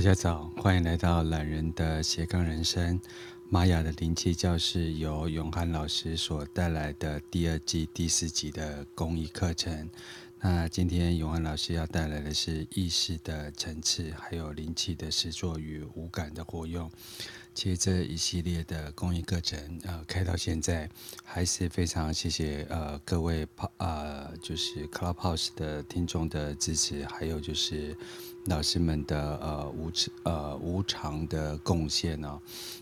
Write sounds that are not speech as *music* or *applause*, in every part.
大家早，欢迎来到懒人的斜杠人生，玛雅的灵气教室，由永汉老师所带来的第二季第四集的公益课程。那今天永汉老师要带来的是意识的层次，还有灵气的实作与五感的活用。其实这一系列的公益课程，呃，开到现在还是非常谢谢呃各位呃就是 Clubhouse 的听众的支持，还有就是老师们的呃无呃无偿的贡献哦。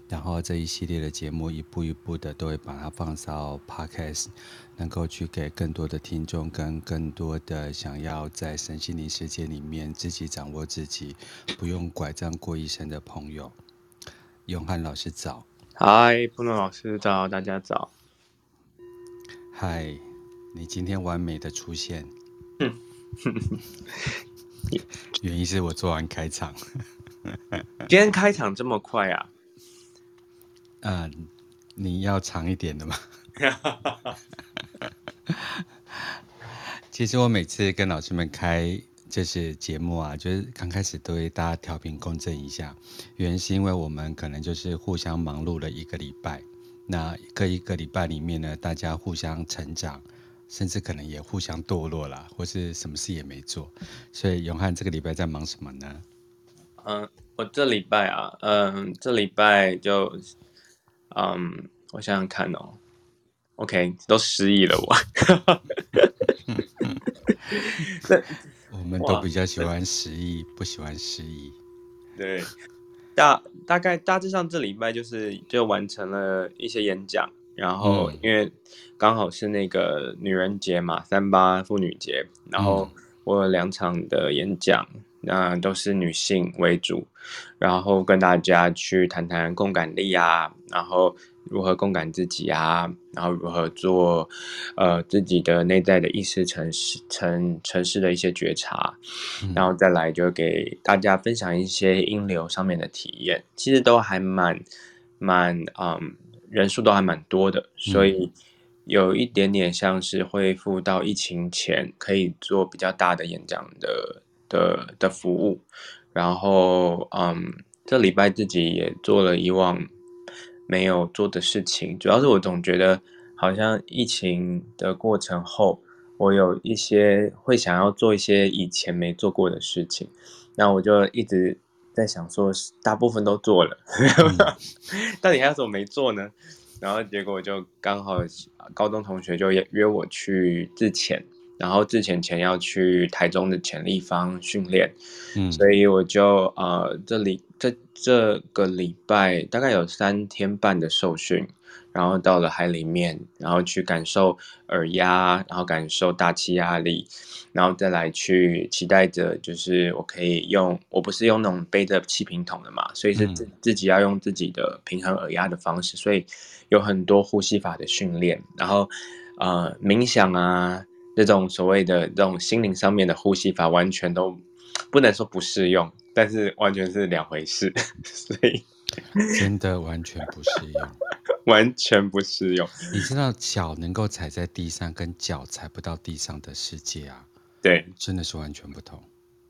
然后这一系列的节目一步一步的都会把它放到 Podcast，能够去给更多的听众跟更多的想要在身心灵世界里面自己掌握自己，不用拐杖过一生的朋友。永汉老师早，嗨，布农老师早，大家早，嗨，你今天完美的出现，*laughs* 原因是我做完开场，今天开场这么快啊？嗯，你要长一点的吗？*laughs* 其实我每次跟老师们开。就是节目啊，就是刚开始都会大家调频共振一下，原因是因为我们可能就是互相忙碌了一个礼拜，那各一个礼拜里面呢，大家互相成长，甚至可能也互相堕落了，或是什么事也没做。所以永汉这个礼拜在忙什么呢？嗯，我这礼拜啊，嗯，这礼拜就，嗯，我想想看哦，OK，都失忆了我。对。*laughs* 我们都比较喜欢失忆，不喜欢失忆。对，大大概大致上这礼拜就是就完成了一些演讲，然后因为刚好是那个女人节嘛，三八妇女节，然后我有两场的演讲，那都是女性为主，然后跟大家去谈谈共感力啊，然后。如何共感自己啊？然后如何做，呃，自己的内在的意识城市城城市的一些觉察，然后再来就给大家分享一些音流上面的体验。其实都还蛮蛮嗯，人数都还蛮多的，所以有一点点像是恢复到疫情前可以做比较大的演讲的的的服务。然后嗯，这礼拜自己也做了以往。没有做的事情，主要是我总觉得好像疫情的过程后，我有一些会想要做一些以前没做过的事情，那我就一直在想说，大部分都做了，嗯、*laughs* 到底还有什么没做呢？然后结果就刚好高中同学就约约我去自潜，然后自潜前要去台中的潜立方训练，嗯，所以我就呃这里。这这个礼拜大概有三天半的受训，然后到了海里面，然后去感受耳压，然后感受大气压力，然后再来去期待着，就是我可以用，我不是用那种背着气瓶桶的嘛，所以是自自己要用自己的平衡耳压的方式，所以有很多呼吸法的训练，然后呃冥想啊这种所谓的这种心灵上面的呼吸法，完全都 *tsk* 不能说不适用。但是完全是两回事，*laughs* 所以 *laughs* 真的完全不适用，完全不适用。你知道脚能够踩在地上，跟脚踩不到地上的世界啊？对，真的是完全不同，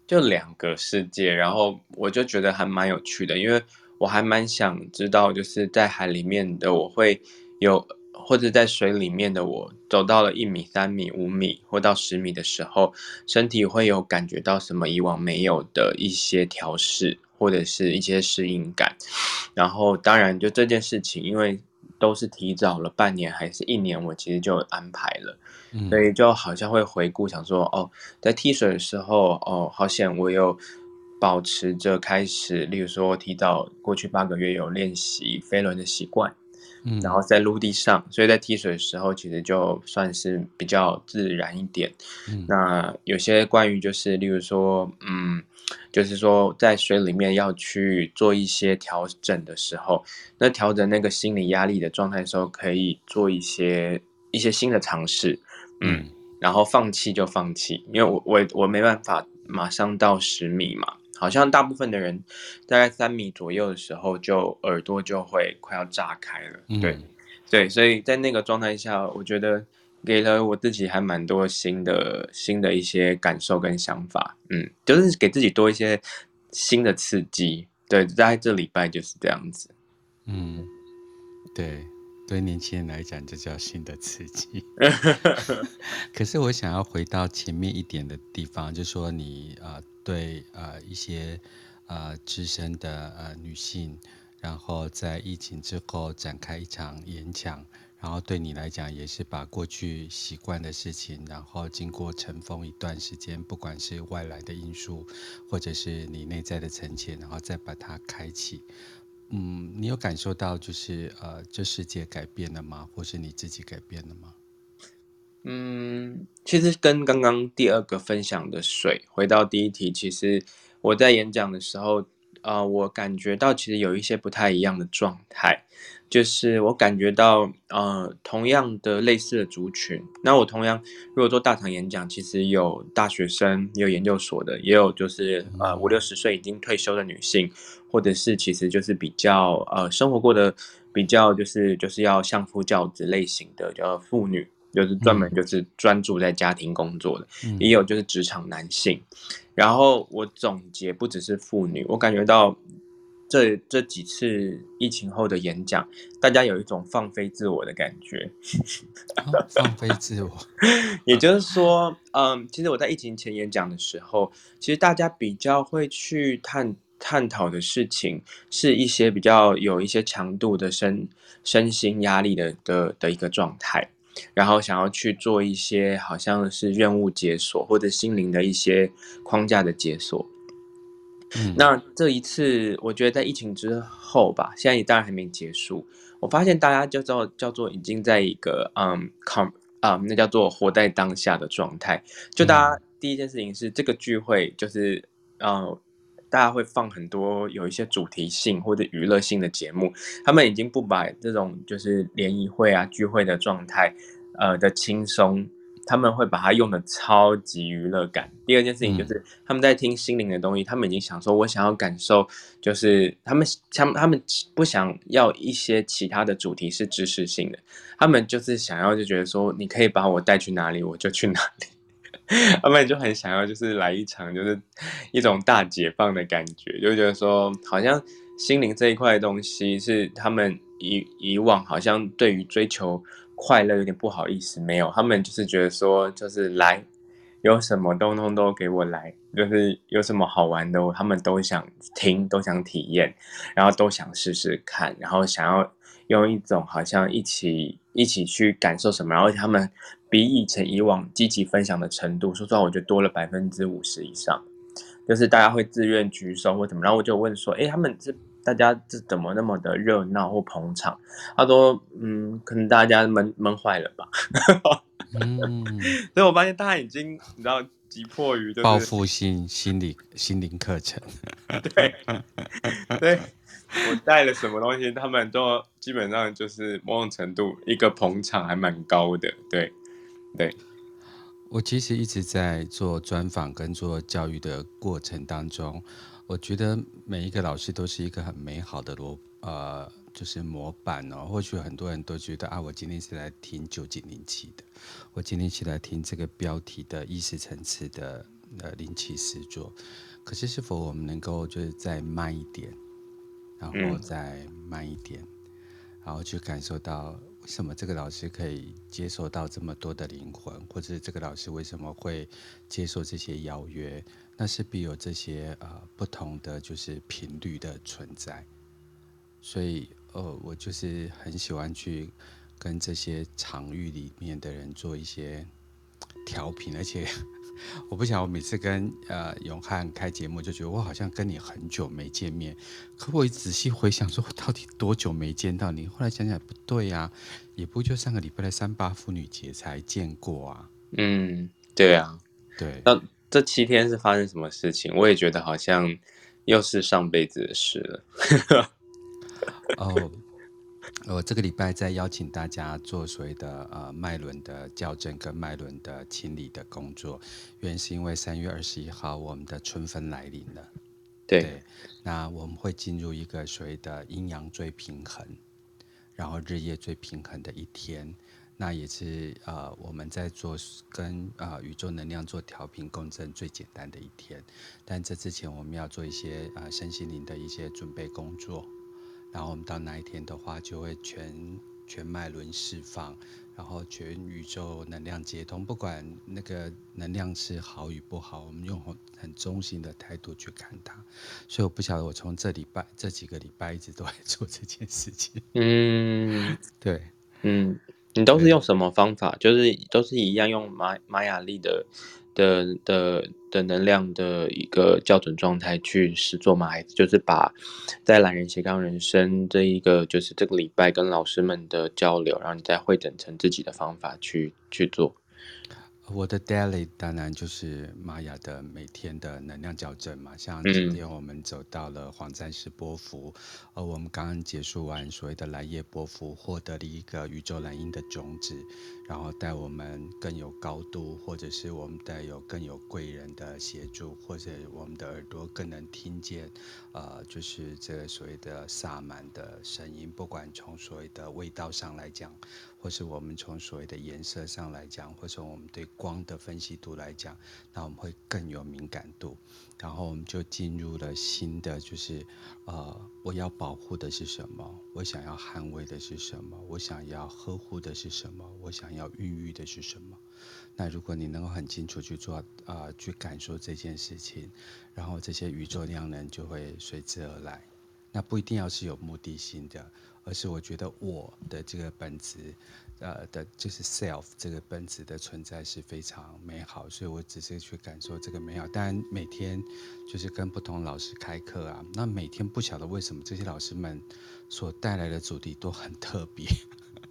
就两个世界。然后我就觉得还蛮有趣的，因为我还蛮想知道，就是在海里面的我会有。或者在水里面的我，走到了一米、三米、五米或到十米的时候，身体会有感觉到什么以往没有的一些调适，或者是一些适应感。然后，当然就这件事情，因为都是提早了半年还是一年，我其实就安排了，嗯、所以就好像会回顾，想说哦，在踢水的时候，哦，好险我有保持着开始，例如说提早过去八个月有练习飞轮的习惯。然后在陆地上，所以在踢水的时候，其实就算是比较自然一点。嗯、那有些关于就是，例如说，嗯，就是说在水里面要去做一些调整的时候，那调整那个心理压力的状态的时候，可以做一些一些新的尝试。嗯，嗯然后放弃就放弃，因为我我我没办法马上到十米嘛。好像大部分的人，大概三米左右的时候，就耳朵就会快要炸开了。嗯、对，对，所以在那个状态下，我觉得给了我自己还蛮多新的、新的一些感受跟想法。嗯，就是给自己多一些新的刺激。对，在这礼拜就是这样子。嗯，对，对年轻人来讲，这叫新的刺激。*laughs* *laughs* 可是我想要回到前面一点的地方，就说你呃，对呃一些呃资深的呃女性，然后在疫情之后展开一场演讲。然后对你来讲，也是把过去习惯的事情，然后经过尘封一段时间，不管是外来的因素，或者是你内在的沉潜，然后再把它开启。嗯，你有感受到就是呃，这世界改变了吗？或是你自己改变了吗？嗯，其实跟刚刚第二个分享的水，回到第一题，其实我在演讲的时候，呃，我感觉到其实有一些不太一样的状态。就是我感觉到，呃，同样的类似的族群，那我同样如果做大场演讲，其实有大学生，也有研究所的，也有就是呃五六十岁已经退休的女性，或者是其实就是比较呃生活过的比较就是就是要相夫教子类型的叫妇女，就是专门就是专注在家庭工作的，嗯、也有就是职场男性，然后我总结不只是妇女，我感觉到。这这几次疫情后的演讲，大家有一种放飞自我的感觉。哦、放飞自我，也就是说，嗯，其实我在疫情前演讲的时候，其实大家比较会去探探讨的事情，是一些比较有一些强度的身身心压力的的的一个状态，然后想要去做一些好像是任务解锁或者心灵的一些框架的解锁。嗯、那这一次，我觉得在疫情之后吧，现在也当然还没结束。我发现大家叫做叫做已经在一个嗯，com 啊、嗯，那叫做活在当下的状态。就大家第一件事情是这个聚会，就是嗯，大家会放很多有一些主题性或者娱乐性的节目，他们已经不把这种就是联谊会啊聚会的状态呃的轻松。他们会把它用的超级娱乐感。第二件事情就是他们在听心灵的东西，他们已经想说，我想要感受，就是他们他们他们不想要一些其他的主题是知识性的，他们就是想要就觉得说，你可以把我带去哪里，我就去哪里。*laughs* 他们就很想要就是来一场就是一种大解放的感觉，就觉得说好像心灵这一块东西是他们以以往好像对于追求。快乐有点不好意思，没有，他们就是觉得说，就是来，有什么东东都给我来，就是有什么好玩的，他们都想听，都想体验，然后都想试试看，然后想要用一种好像一起一起去感受什么，然后他们比以前以往积极分享的程度，说实话，我觉得多了百分之五十以上，就是大家会自愿举手或怎么，然后我就问说，哎，他们这。大家这怎么那么的热闹或捧场？他说：“嗯，可能大家闷闷坏了吧。*laughs* ”嗯，所以我发现大家已经你知道急迫于报复性心理心灵课程。对，对我带了什么东西，他们都基本上就是某种程度一个捧场还蛮高的。对，对。我其实一直在做专访跟做教育的过程当中。我觉得每一个老师都是一个很美好的罗呃，就是模板哦。或许很多人都觉得啊，我今天是来听九九零七的，我今天是来听这个标题的意识层次的呃灵气实作。可是是否我们能够就是再慢一点，然后再慢一点，嗯、然后去感受到为什么这个老师可以接受到这么多的灵魂，或者这个老师为什么会接受这些邀约？那势必有这些呃不同的就是频率的存在，所以呃我就是很喜欢去跟这些场域里面的人做一些调频，而且我不想我每次跟呃永汉开节目就觉得我好像跟你很久没见面，可我一仔细回想说我到底多久没见到你？后来想想不对呀、啊，也不就上个礼拜的三八妇女节才见过啊。嗯，对啊，对。那这七天是发生什么事情？我也觉得好像又是上辈子的事了。*laughs* 哦，我这个礼拜在邀请大家做所谓的呃脉轮的校正跟脉轮的清理的工作，原因是因为三月二十一号我们的春分来临了。对，对，那我们会进入一个所谓的阴阳最平衡，然后日夜最平衡的一天。那也是呃我们在做跟呃宇宙能量做调频共振最简单的一天。但这之前我们要做一些呃身心灵的一些准备工作，然后我们到那一天的话，就会全全脉轮释放。然后全宇宙能量接通，不管那个能量是好与不好，我们用很中性的态度去看它。所以我不晓得，我从这礼拜这几个礼拜一直都在做这件事情。嗯，*laughs* 对，嗯，你都是用什么方法？就是都是一样用玛玛雅历的。的的的能量的一个校准状态去试做吗？还是就是把在懒人斜杠人生这一个就是这个礼拜跟老师们的交流，然后你再会整成自己的方法去去做。我的 daily 当然就是玛雅的每天的能量校正嘛，像今天我们走到了黄战士波符，而我们刚刚结束完所谓的蓝夜波符，获得了一个宇宙蓝鹰的种子。然后带我们更有高度，或者是我们带有更有贵人的协助，或者我们的耳朵更能听见，呃，就是这个所谓的萨满的声音，不管从所谓的味道上来讲，或是我们从所谓的颜色上来讲，或者我们对光的分析度来讲，那我们会更有敏感度。然后我们就进入了新的，就是，呃，我要保护的是什么？我想要捍卫的是什么？我想要呵护的是什么？我想要孕育的是什么？那如果你能够很清楚去做，啊、呃，去感受这件事情，然后这些宇宙量能就会随之而来。那不一定要是有目的性的，而是我觉得我的这个本质。呃的，就是 self 这个本质的存在是非常美好，所以我只是去感受这个美好。当然每天就是跟不同老师开课啊，那每天不晓得为什么这些老师们所带来的主题都很特别。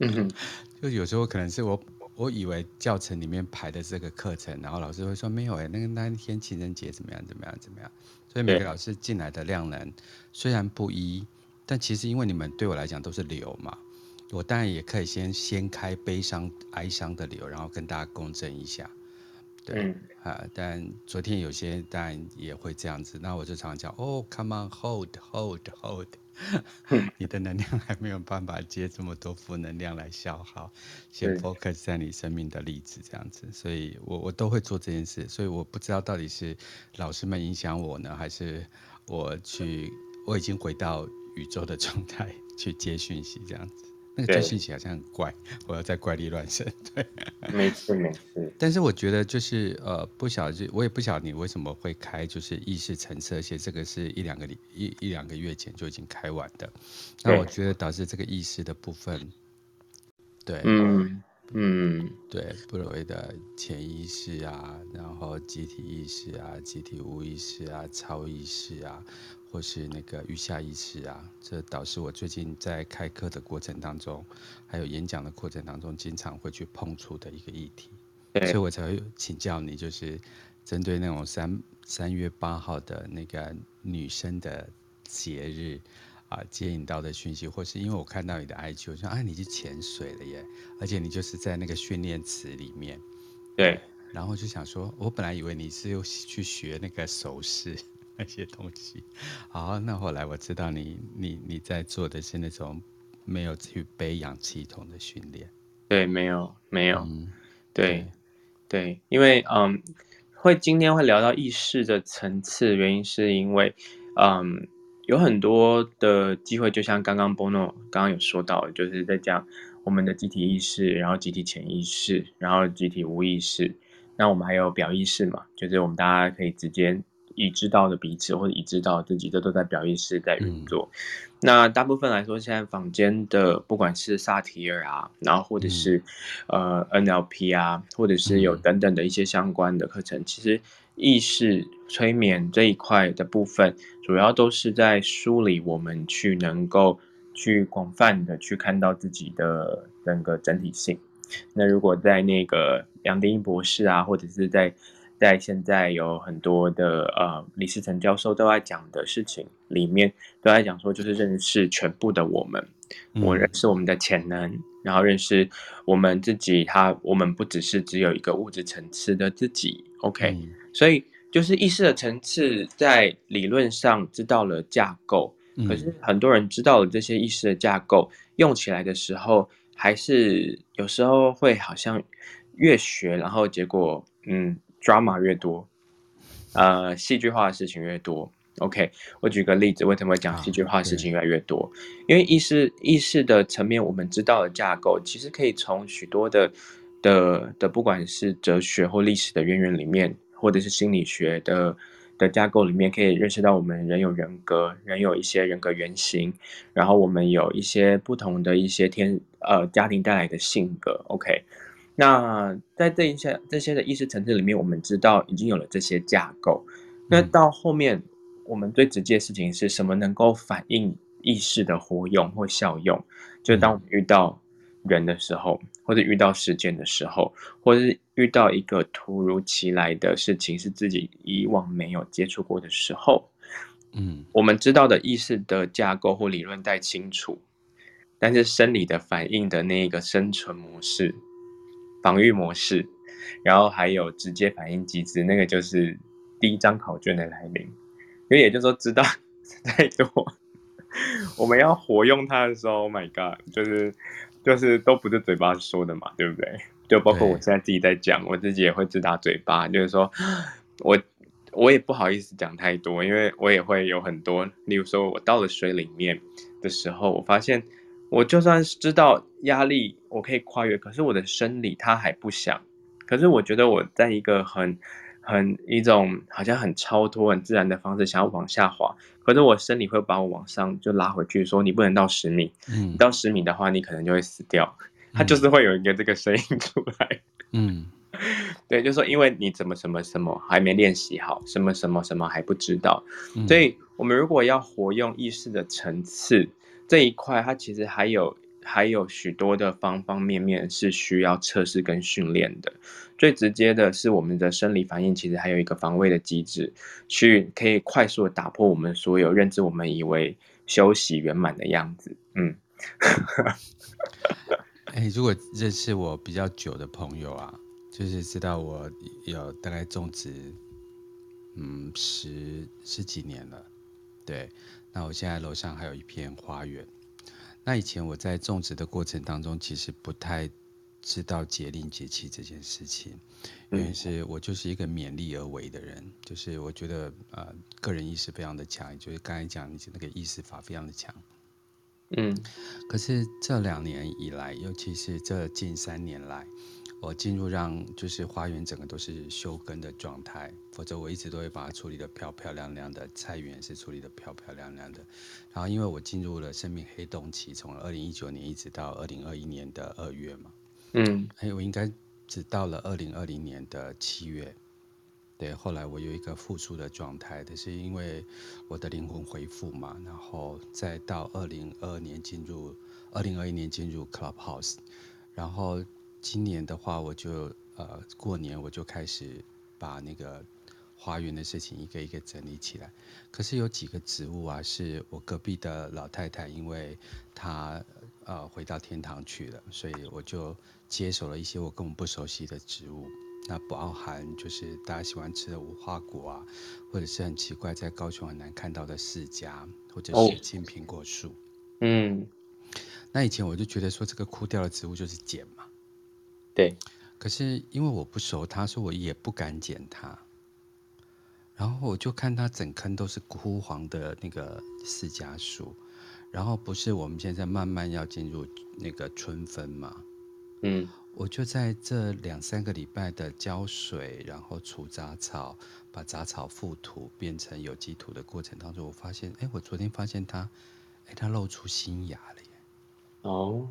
嗯，*laughs* 就有时候可能是我我以为教程里面排的这个课程，然后老师会说没有哎，那个那天情人节怎么样怎么样怎么样。所以每个老师进来的量能虽然不一，但其实因为你们对我来讲都是流嘛。我当然也可以先掀开悲伤、哀伤的流，然后跟大家共振一下，对、嗯、啊。但昨天有些当然也会这样子，那我就常常讲哦，come on，hold，hold，hold，你的能量还没有办法接这么多负能量来消耗，先 focus 在你生命的例子这样子。所以我我都会做这件事，所以我不知道到底是老师们影响我呢，还是我去我已经回到宇宙的状态去接讯息这样子。那个接讯息好像很怪，我要在怪力乱神。对，没事没事。但是我觉得就是呃，不晓得，我也不晓得你为什么会开，就是意识层次，而且这个是一两个礼一一两个月前就已经开完的。那我觉得导致这个意识的部分，对，嗯嗯，对，不所谓的潜意识啊，然后集体意识啊，集体无意识啊，超意识啊。或是那个余下意识啊，这导致我最近在开课的过程当中，还有演讲的过程当中，经常会去碰触的一个议题，所以我才会请教你，就是针对那种三三月八号的那个女生的节日啊，接引到的讯息，或是因为我看到你的 IG，我说啊，你去潜水了耶，而且你就是在那个训练池里面，对，然后就想说，我本来以为你是又去学那个手势。*laughs* 那些东西，好，那后来我知道你你你在做的是那种没有去背氧气筒的训练，对，没有没有，嗯、对对，对，因为嗯，会今天会聊到意识的层次，原因是因为嗯，有很多的机会，就像刚刚 Bono 刚刚有说到，就是在讲我们的集体意识，然后集体潜意识，然后集体无意识，那我们还有表意识嘛，就是我们大家可以直接。已知道的彼此，或者已知道自己，这都在表意识在运作。嗯、那大部分来说，现在坊间的不管是萨提尔啊，然后或者是、嗯、呃 NLP 啊，或者是有等等的一些相关的课程，嗯、其实意识催眠这一块的部分，主要都是在梳理我们去能够去广泛的去看到自己的整个整体性。那如果在那个杨定一博士啊，或者是在在现在有很多的呃，李思成教授都在讲的事情里面，都在讲说就是认识全部的我们，嗯、我认识我们的潜能，然后认识我们自己，他我们不只是只有一个物质层次的自己，OK，、嗯、所以就是意识的层次在理论上知道了架构，嗯、可是很多人知道了这些意识的架构，用起来的时候还是有时候会好像越学，然后结果嗯，drama 越多，呃，戏剧化的事情越多。OK，我举个例子，为什么会讲戏剧化的事情越来越多？啊、因为意识意识的层面，我们知道的架构，其实可以从许多的的的，不管是哲学或历史的渊源里面，或者是心理学的。的架构里面可以认识到，我们人有人格，人有一些人格原型，然后我们有一些不同的一些天呃家庭带来的性格。OK，那在这一些这些的意识层次里面，我们知道已经有了这些架构。那到后面，我们最直接的事情是什么？能够反映意识的活用或效用？就当我们遇到人的时候，或者遇到事件的时候，或者是遇到一个突如其来的事情，是自己以往没有接触过的时候，嗯，我们知道的意识的架构或理论太清楚，但是生理的反应的那一个生存模式、防御模式，然后还有直接反应机制，那个就是第一张考卷的来临。因为也就是说，知道 *laughs* 太多，我们要活用它的时候，Oh my God，就是。就是都不是嘴巴说的嘛，对不对？就包括我现在自己在讲，我自己也会自打嘴巴。就是说，我我也不好意思讲太多，因为我也会有很多，例如说我到了水里面的时候，我发现我就算是知道压力我可以跨越，可是我的生理它还不想。可是我觉得我在一个很。很一种好像很超脱、很自然的方式，想要往下滑，可是我生理会把我往上就拉回去，说你不能到十米，嗯，到十米的话，你可能就会死掉。它就是会有一个这个声音出来，嗯，*laughs* 对，就是说因为你怎么什么什么还没练习好，什么什么什么还不知道，嗯，所以我们如果要活用意识的层次这一块，它其实还有。还有许多的方方面面是需要测试跟训练的。最直接的是我们的生理反应，其实还有一个防卫的机制，去可以快速的打破我们所有认知，我们以为休息圆满的样子。嗯，*laughs* 哎、欸，如果认识我比较久的朋友啊，就是知道我有大概种植，嗯，十十几年了。对，那我现在楼上还有一片花园。那以前我在种植的过程当中，其实不太知道节令节气这件事情，原因是我就是一个勉力而为的人，就是我觉得呃个人意识非常的强，也就是刚才讲你那个意识法非常的强，嗯，可是这两年以来，尤其是这近三年来。我进入让就是花园整个都是休耕的状态，否则我一直都会把它处理得漂漂亮亮的，菜园是处理得漂漂亮亮的。然后因为我进入了生命黑洞期，从二零一九年一直到二零二一年的二月嘛，嗯，哎，我应该只到了二零二零年的七月，对，后来我有一个复苏的状态，但是因为我的灵魂恢复嘛，然后再到二零二二年进入二零二一年进入 Clubhouse，然后。今年的话，我就呃过年我就开始把那个花园的事情一个一个整理起来。可是有几个植物啊，是我隔壁的老太太，因为她呃回到天堂去了，所以我就接手了一些我根本不熟悉的植物。那包含就是大家喜欢吃的无花果啊，或者是很奇怪在高雄很难看到的释迦，或者是金苹果树。嗯，那以前我就觉得说这个枯掉的植物就是捡嘛。对，可是因为我不熟它，所以我也不敢剪它。然后我就看它整坑都是枯黄的那个释迦树，然后不是我们现在慢慢要进入那个春分嘛？嗯，我就在这两三个礼拜的浇水，然后除杂草，把杂草覆土变成有机土的过程当中，我发现，哎，我昨天发现它，哎，它露出新芽了耶！哦。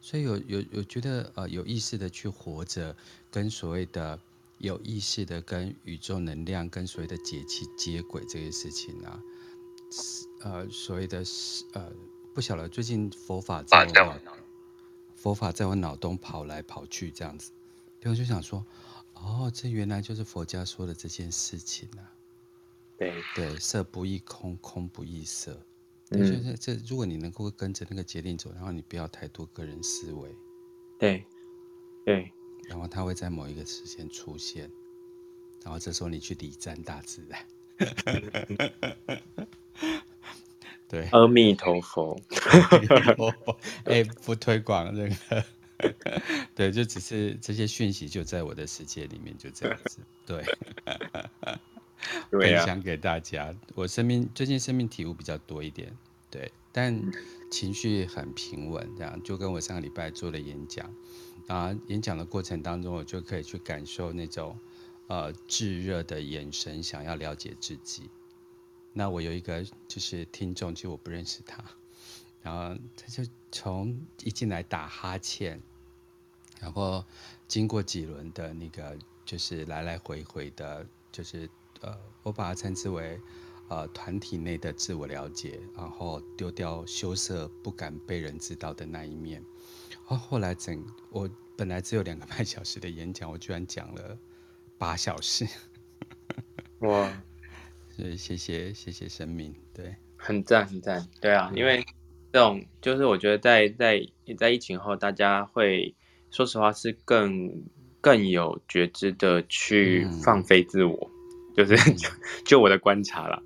所以有有有觉得呃有意识的去活着，跟所谓的有意识的跟宇宙能量跟所谓的节气接轨这些事情啊，呃所谓的呃不晓得最近佛法在我脑佛法在我脑中跑来跑去这样子，然后就想说，哦，这原来就是佛家说的这件事情啊，对对，色不异空，空不异色。对，就是这，如果你能够跟着那个节令走，然后你不要太多个人思维，对，对，然后它会在某一个时间出现，然后这时候你去礼赞大自然，*laughs* 对，阿弥陀佛，*laughs* 哎，不推广这个，*laughs* 对，就只是这些讯息就在我的世界里面，就这样子，对，*laughs* 分享给大家。我生命最近生命体悟比较多一点，对，但情绪很平稳，这样就跟我上个礼拜做的演讲，啊，演讲的过程当中，我就可以去感受那种呃炙热的眼神，想要了解自己。那我有一个就是听众，其实我不认识他，然后他就从一进来打哈欠，然后经过几轮的那个就是来来回回的，就是呃，我把它称之为呃团体内的自我了解，然后丢掉羞涩不敢被人知道的那一面。后后来整我本来只有两个半小时的演讲，我居然讲了八小时，哇！*laughs* 对，谢谢谢谢生命，对，很赞很赞，对啊，因为这种就是我觉得在在在疫情后，大家会说实话是更更有觉知的去放飞自我，嗯、就是就，*laughs* 就我的观察啦，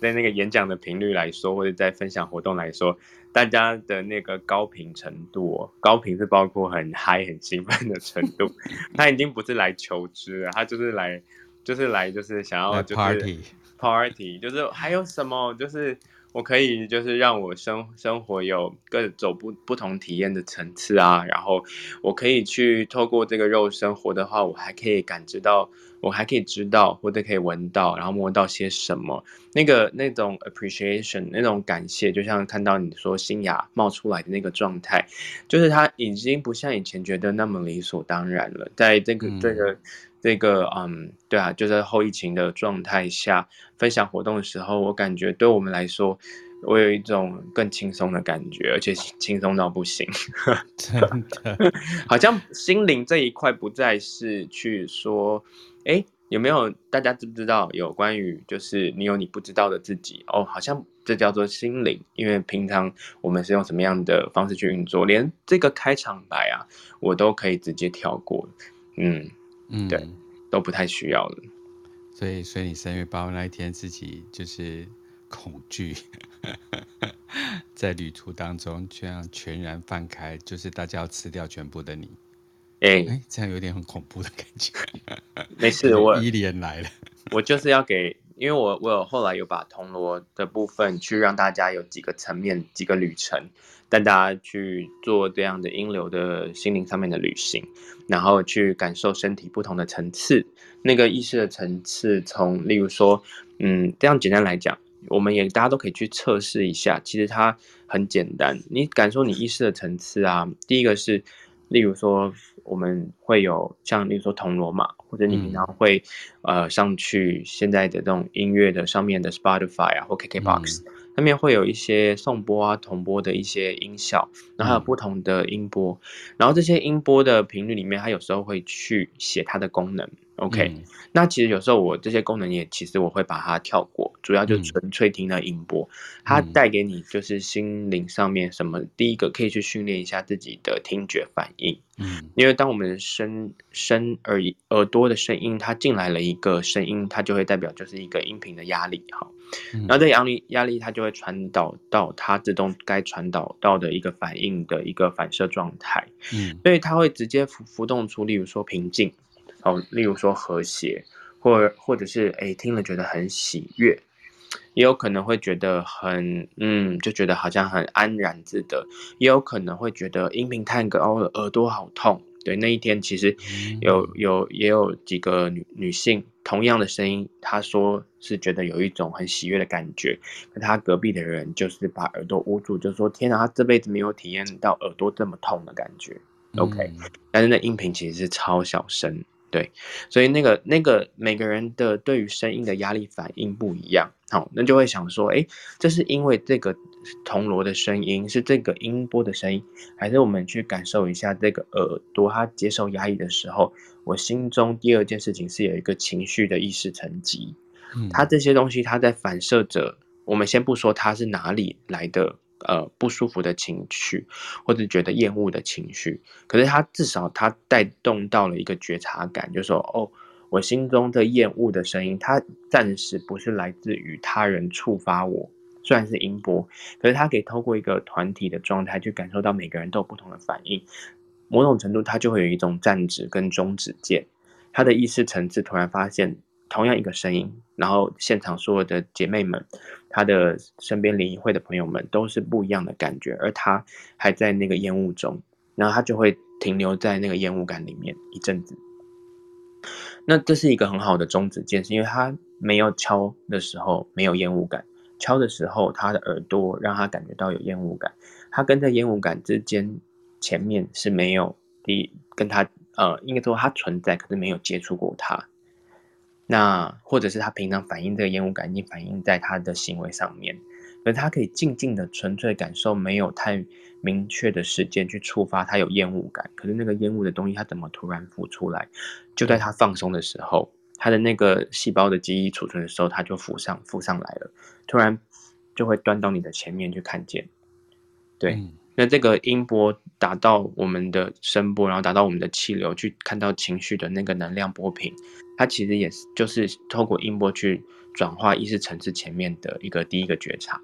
在那个演讲的频率来说，或者在分享活动来说，大家的那个高频程度，高频是包括很嗨很兴奋的程度，*laughs* 他已经不是来求知了，他就是来就是来就是想要就是。Party Party 就是还有什么？就是我可以，就是让我生生活有各种不不同体验的层次啊。然后我可以去透过这个肉身活的话，我还可以感知到，我还可以知道或者可以闻到，然后摸到些什么。那个那种 appreciation，那种感谢，就像看到你说新芽冒出来的那个状态，就是它已经不像以前觉得那么理所当然了。在这个、嗯、这个。这个嗯，对啊，就在后疫情的状态下分享活动的时候，我感觉对我们来说，我有一种更轻松的感觉，而且轻松到不行，真的，*laughs* 好像心灵这一块不再是去说，哎，有没有大家知不知道有关于就是你有你不知道的自己哦，好像这叫做心灵，因为平常我们是用什么样的方式去运作，连这个开场白啊，我都可以直接跳过，嗯。嗯，对，都不太需要了。所以，所以你三月八号那一天自己就是恐惧，*laughs* 在旅途当中这样全然放开，就是大家要吃掉全部的你。哎、这样有点很恐怖的感觉。*laughs* 没事，*laughs* 我伊莲来了，我就是要给，因为我我有后来有把铜锣的部分去让大家有几个层面、几个旅程。带大家去做这样的音流的心灵上面的旅行，然后去感受身体不同的层次，那个意识的层次，从例如说，嗯，这样简单来讲，我们也大家都可以去测试一下，其实它很简单，你感受你意识的层次啊，第一个是，例如说我们会有像例如说铜锣嘛，或者你平常会、嗯、呃上去现在的这种音乐的上面的 Spotify 啊或 KKBox。嗯那边会有一些送播啊、铜钵的一些音效，然后还有不同的音波，嗯、然后这些音波的频率里面，它有时候会去写它的功能。OK，、嗯、那其实有时候我这些功能也其实我会把它跳过，主要就纯粹听的音波，嗯、它带给你就是心灵上面什么，第一个可以去训练一下自己的听觉反应。嗯，因为当我们声声耳耳朵的声音它进来了一个声音，它就会代表就是一个音频的压力哈。然后这压力压力它就会传导到它自动该传导到的一个反应的一个反射状态。嗯，所以它会直接浮浮动出，例如说平静。哦，例如说和谐，或或者是哎听了觉得很喜悦，也有可能会觉得很嗯，就觉得好像很安然自得，也有可能会觉得音频探戈哦，耳朵好痛。对，那一天其实有有也有几个女女性同样的声音，她说是觉得有一种很喜悦的感觉，可她隔壁的人就是把耳朵捂住，就说天哪，她这辈子没有体验到耳朵这么痛的感觉。OK，但是那音频其实是超小声。对，所以那个那个每个人的对于声音的压力反应不一样，好，那就会想说，哎，这是因为这个铜锣的声音是这个音波的声音，还是我们去感受一下这个耳朵它接受压抑的时候，我心中第二件事情是有一个情绪的意识层级，嗯，它这些东西它在反射着，我们先不说它是哪里来的。呃，不舒服的情绪，或者觉得厌恶的情绪，可是他至少他带动到了一个觉察感，就说，哦，我心中的厌恶的声音，它暂时不是来自于他人触发我虽然是音波，可是它可以透过一个团体的状态去感受到每个人都有不同的反应。某种程度，它就会有一种站指跟终止键。他的意识层次突然发现，同样一个声音，然后现场所有的姐妹们，她的身边联谊会的朋友们都是不一样的感觉，而她还在那个烟雾中，然后她就会停留在那个烟雾感里面一阵子。那这是一个很好的中止键，是因为他没有敲的时候没有烟雾感，敲的时候他的耳朵让他感觉到有烟雾感，他跟在烟雾感之间前面是没有的，跟他。呃，应该说它存在，可是没有接触过它。那或者是他平常反映这个烟雾感，已经反映在他的行为上面。而他可以静静的、纯粹感受，没有太明确的时间去触发他有烟雾感。可是那个烟雾的东西，他怎么突然浮出来？就在他放松的时候，他的那个细胞的记忆储存的时候，他就浮上浮上来了。突然就会端到你的前面去看见。对。嗯那这个音波打到我们的声波，然后打到我们的气流，去看到情绪的那个能量波频，它其实也是就是透过音波去转化意识层次前面的一个第一个觉察。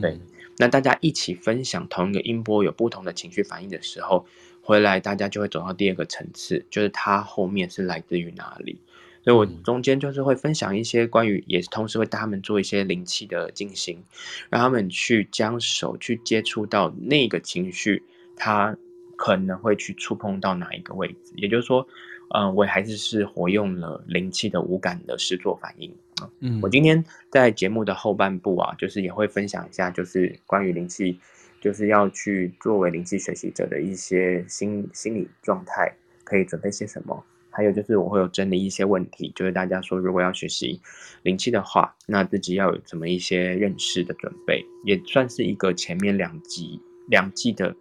对，嗯、那大家一起分享同一个音波，有不同的情绪反应的时候，回来大家就会走到第二个层次，就是它后面是来自于哪里。所以我中间就是会分享一些关于，也是同时会带他们做一些灵气的进行，让他们去将手去接触到那个情绪，它可能会去触碰到哪一个位置。也就是说，嗯、呃，我还是是活用了灵气的五感的视作反应啊。嗯，我今天在节目的后半部啊，就是也会分享一下，就是关于灵气，就是要去作为灵气学习者的一些心心理状态，可以准备些什么。还有就是我会有整理一些问题，就是大家说如果要学习灵气的话，那自己要有怎么一些认识的准备，也算是一个前面两集两季的，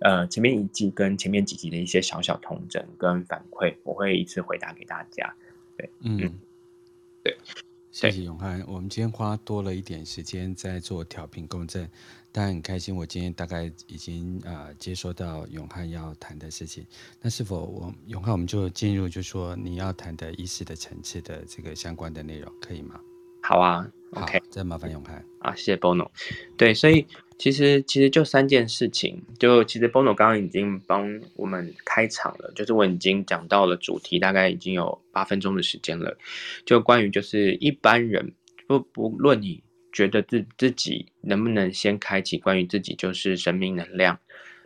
呃，前面一季跟前面几集的一些小小同整跟反馈，我会一次回答给大家。对，嗯，对，谢谢永汉，我们今天花多了一点时间在做调频共振。但很开心，我今天大概已经呃接收到永汉要谈的事情。那是否我永汉我们就进入，就说你要谈的意识的层次的这个相关的内容，可以吗？好啊，OK，再麻烦永汉啊，谢谢 Bono。对，所以其实其实就三件事情，就其实 Bono 刚刚已经帮我们开场了，就是我已经讲到了主题，大概已经有八分钟的时间了。就关于就是一般人不不论你。觉得自自己能不能先开启关于自己就是神明能量、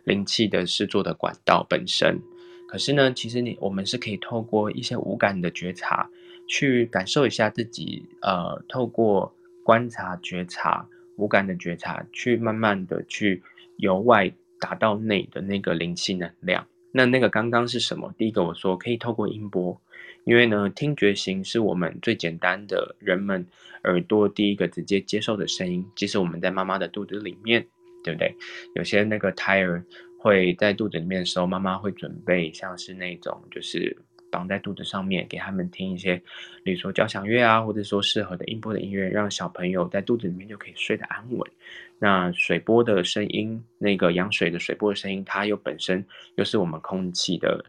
灵气的施作的管道本身？可是呢，其实你我们是可以透过一些无感的觉察，去感受一下自己。呃，透过观察、觉察、无感的觉察，去慢慢的去由外达到内的那个灵气能量。那那个刚刚是什么？第一个我说可以透过音波。因为呢，听觉型是我们最简单的人们耳朵第一个直接接受的声音。即使我们在妈妈的肚子里面，对不对？有些那个胎儿会在肚子里面的时候，妈妈会准备像是那种，就是绑在肚子上面，给他们听一些，比如说交响乐啊，或者说适合的音波的音乐，让小朋友在肚子里面就可以睡得安稳。那水波的声音，那个羊水的水波的声音，它又本身又是我们空气的，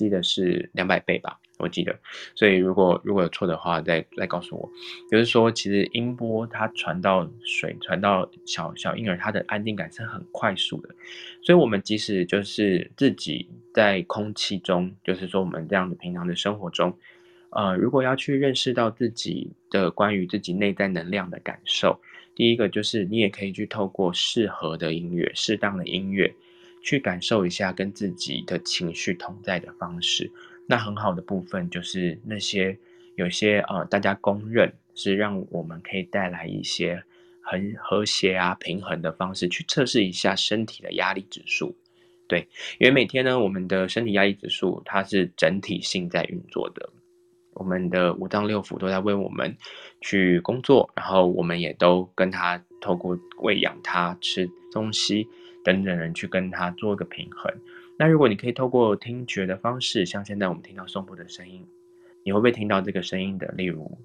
记得是两百倍吧。我记得，所以如果如果有错的话，再再告诉我。就是说，其实音波它传到水，传到小小婴儿，它的安定感是很快速的。所以，我们即使就是自己在空气中，就是说我们这样的平常的生活中，呃，如果要去认识到自己的关于自己内在能量的感受，第一个就是你也可以去透过适合的音乐、适当的音乐，去感受一下跟自己的情绪同在的方式。那很好的部分就是那些有些呃，大家公认是让我们可以带来一些很和谐啊、平衡的方式，去测试一下身体的压力指数。对，因为每天呢，我们的身体压力指数它是整体性在运作的，我们的五脏六腑都在为我们去工作，然后我们也都跟它透过喂养它、吃东西等等人去跟它做一个平衡。那如果你可以透过听觉的方式，像现在我们听到颂钵的声音，你会不会听到这个声音的？例如，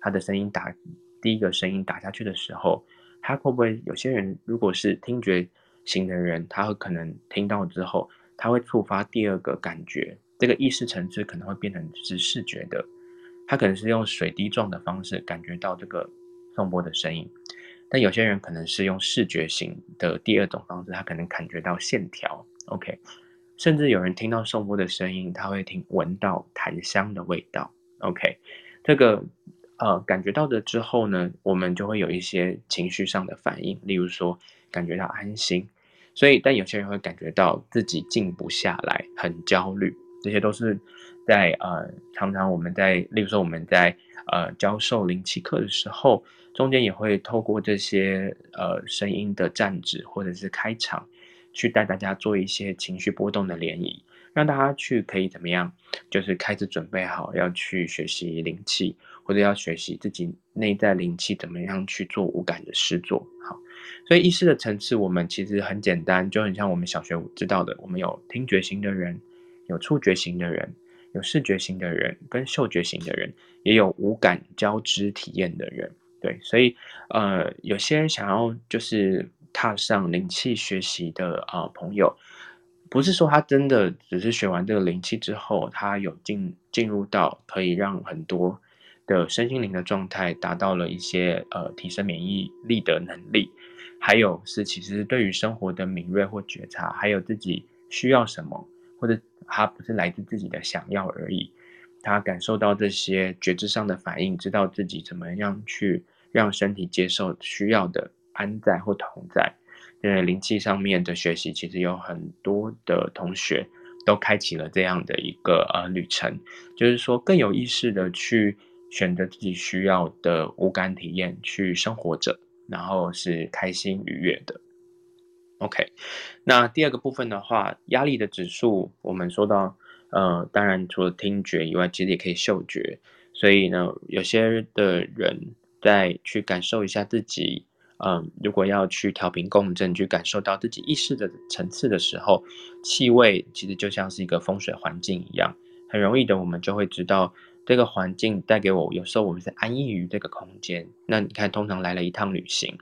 他的声音打第一个声音打下去的时候，他会不会有些人如果是听觉型的人，他会可能听到之后，他会触发第二个感觉，这个意识层次可能会变成是视觉的，他可能是用水滴状的方式感觉到这个颂钵的声音。但有些人可能是用视觉型的第二种方式，他可能感觉到线条，OK，甚至有人听到颂钵的声音，他会听闻到檀香的味道，OK，这个呃感觉到的之后呢，我们就会有一些情绪上的反应，例如说感觉到安心，所以但有些人会感觉到自己静不下来，很焦虑，这些都是在呃常常我们在例如说我们在呃教授灵气课的时候。中间也会透过这些呃声音的站止或者是开场，去带大家做一些情绪波动的涟漪，让大家去可以怎么样，就是开始准备好要去学习灵气，或者要学习自己内在灵气怎么样去做无感的诗作。好，所以意识的层次我们其实很简单，就很像我们小学知道的，我们有听觉型的人，有触觉型的人，有视觉型的人，跟嗅觉型的人，也有五感交织体验的人。对，所以呃，有些想要就是踏上灵气学习的啊、呃、朋友，不是说他真的只是学完这个灵气之后，他有进进入到可以让很多的身心灵的状态达到了一些呃提升免疫力的能力，还有是其实对于生活的敏锐或觉察，还有自己需要什么，或者他不是来自自己的想要而已。他感受到这些觉知上的反应，知道自己怎么样去让身体接受需要的安在或同在。因为灵气上面的学习，其实有很多的同学都开启了这样的一个呃旅程，就是说更有意识的去选择自己需要的无感体验去生活着，然后是开心愉悦的。OK，那第二个部分的话，压力的指数，我们说到。呃，当然，除了听觉以外，其实也可以嗅觉。所以呢，有些的人在去感受一下自己，嗯、如果要去调频共振，去感受到自己意识的层次的时候，气味其实就像是一个风水环境一样，很容易的，我们就会知道这个环境带给我。有时候我们是安逸于这个空间。那你看，通常来了一趟旅行，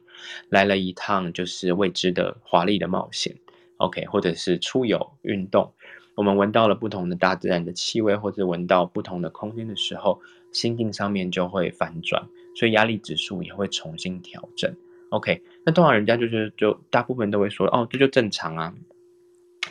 来了一趟就是未知的华丽的冒险，OK，或者是出游运动。我们闻到了不同的大自然的气味，或者闻到不同的空间的时候，心境上面就会反转，所以压力指数也会重新调整。OK，那通常人家就是就大部分都会说，哦，这就正常啊，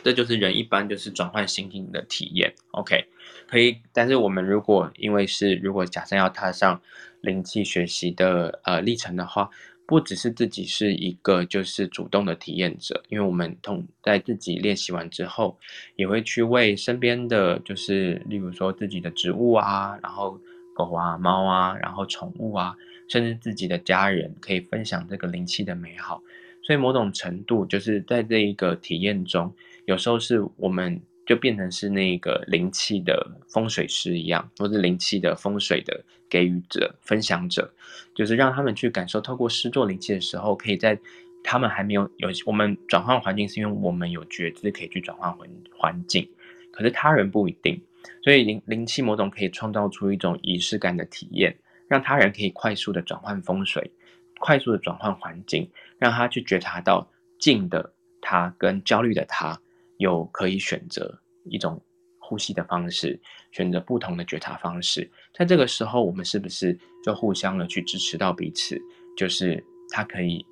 这就是人一般就是转换心境的体验。OK，可以，但是我们如果因为是如果假设要踏上灵气学习的呃历程的话。不只是自己是一个就是主动的体验者，因为我们同在自己练习完之后，也会去为身边的就是例如说自己的植物啊，然后狗啊、猫啊，然后宠物啊，甚至自己的家人，可以分享这个灵气的美好。所以某种程度就是在这一个体验中，有时候是我们。就变成是那个灵气的风水师一样，或是灵气的风水的给予者、分享者，就是让他们去感受，透过施作灵气的时候，可以在他们还没有有我们转换环境，是因为我们有觉知可以去转换环环境，可是他人不一定，所以灵灵气某种可以创造出一种仪式感的体验，让他人可以快速的转换风水，快速的转换环境，让他去觉察到静的他跟焦虑的他。有可以选择一种呼吸的方式，选择不同的觉察方式，在这个时候，我们是不是就互相的去支持到彼此？就是他可以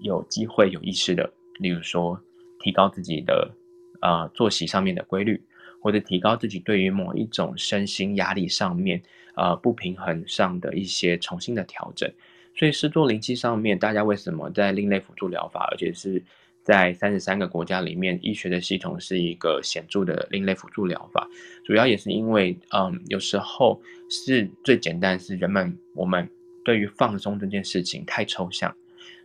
有机会有意识的，例如说提高自己的呃作息上面的规律，或者提高自己对于某一种身心压力上面呃不平衡上的一些重新的调整。所以，施作灵气上面，大家为什么在另类辅助疗法，而且是？在三十三个国家里面，医学的系统是一个显著的另类辅助疗法。主要也是因为，嗯，有时候是最简单，是人们我们对于放松这件事情太抽象，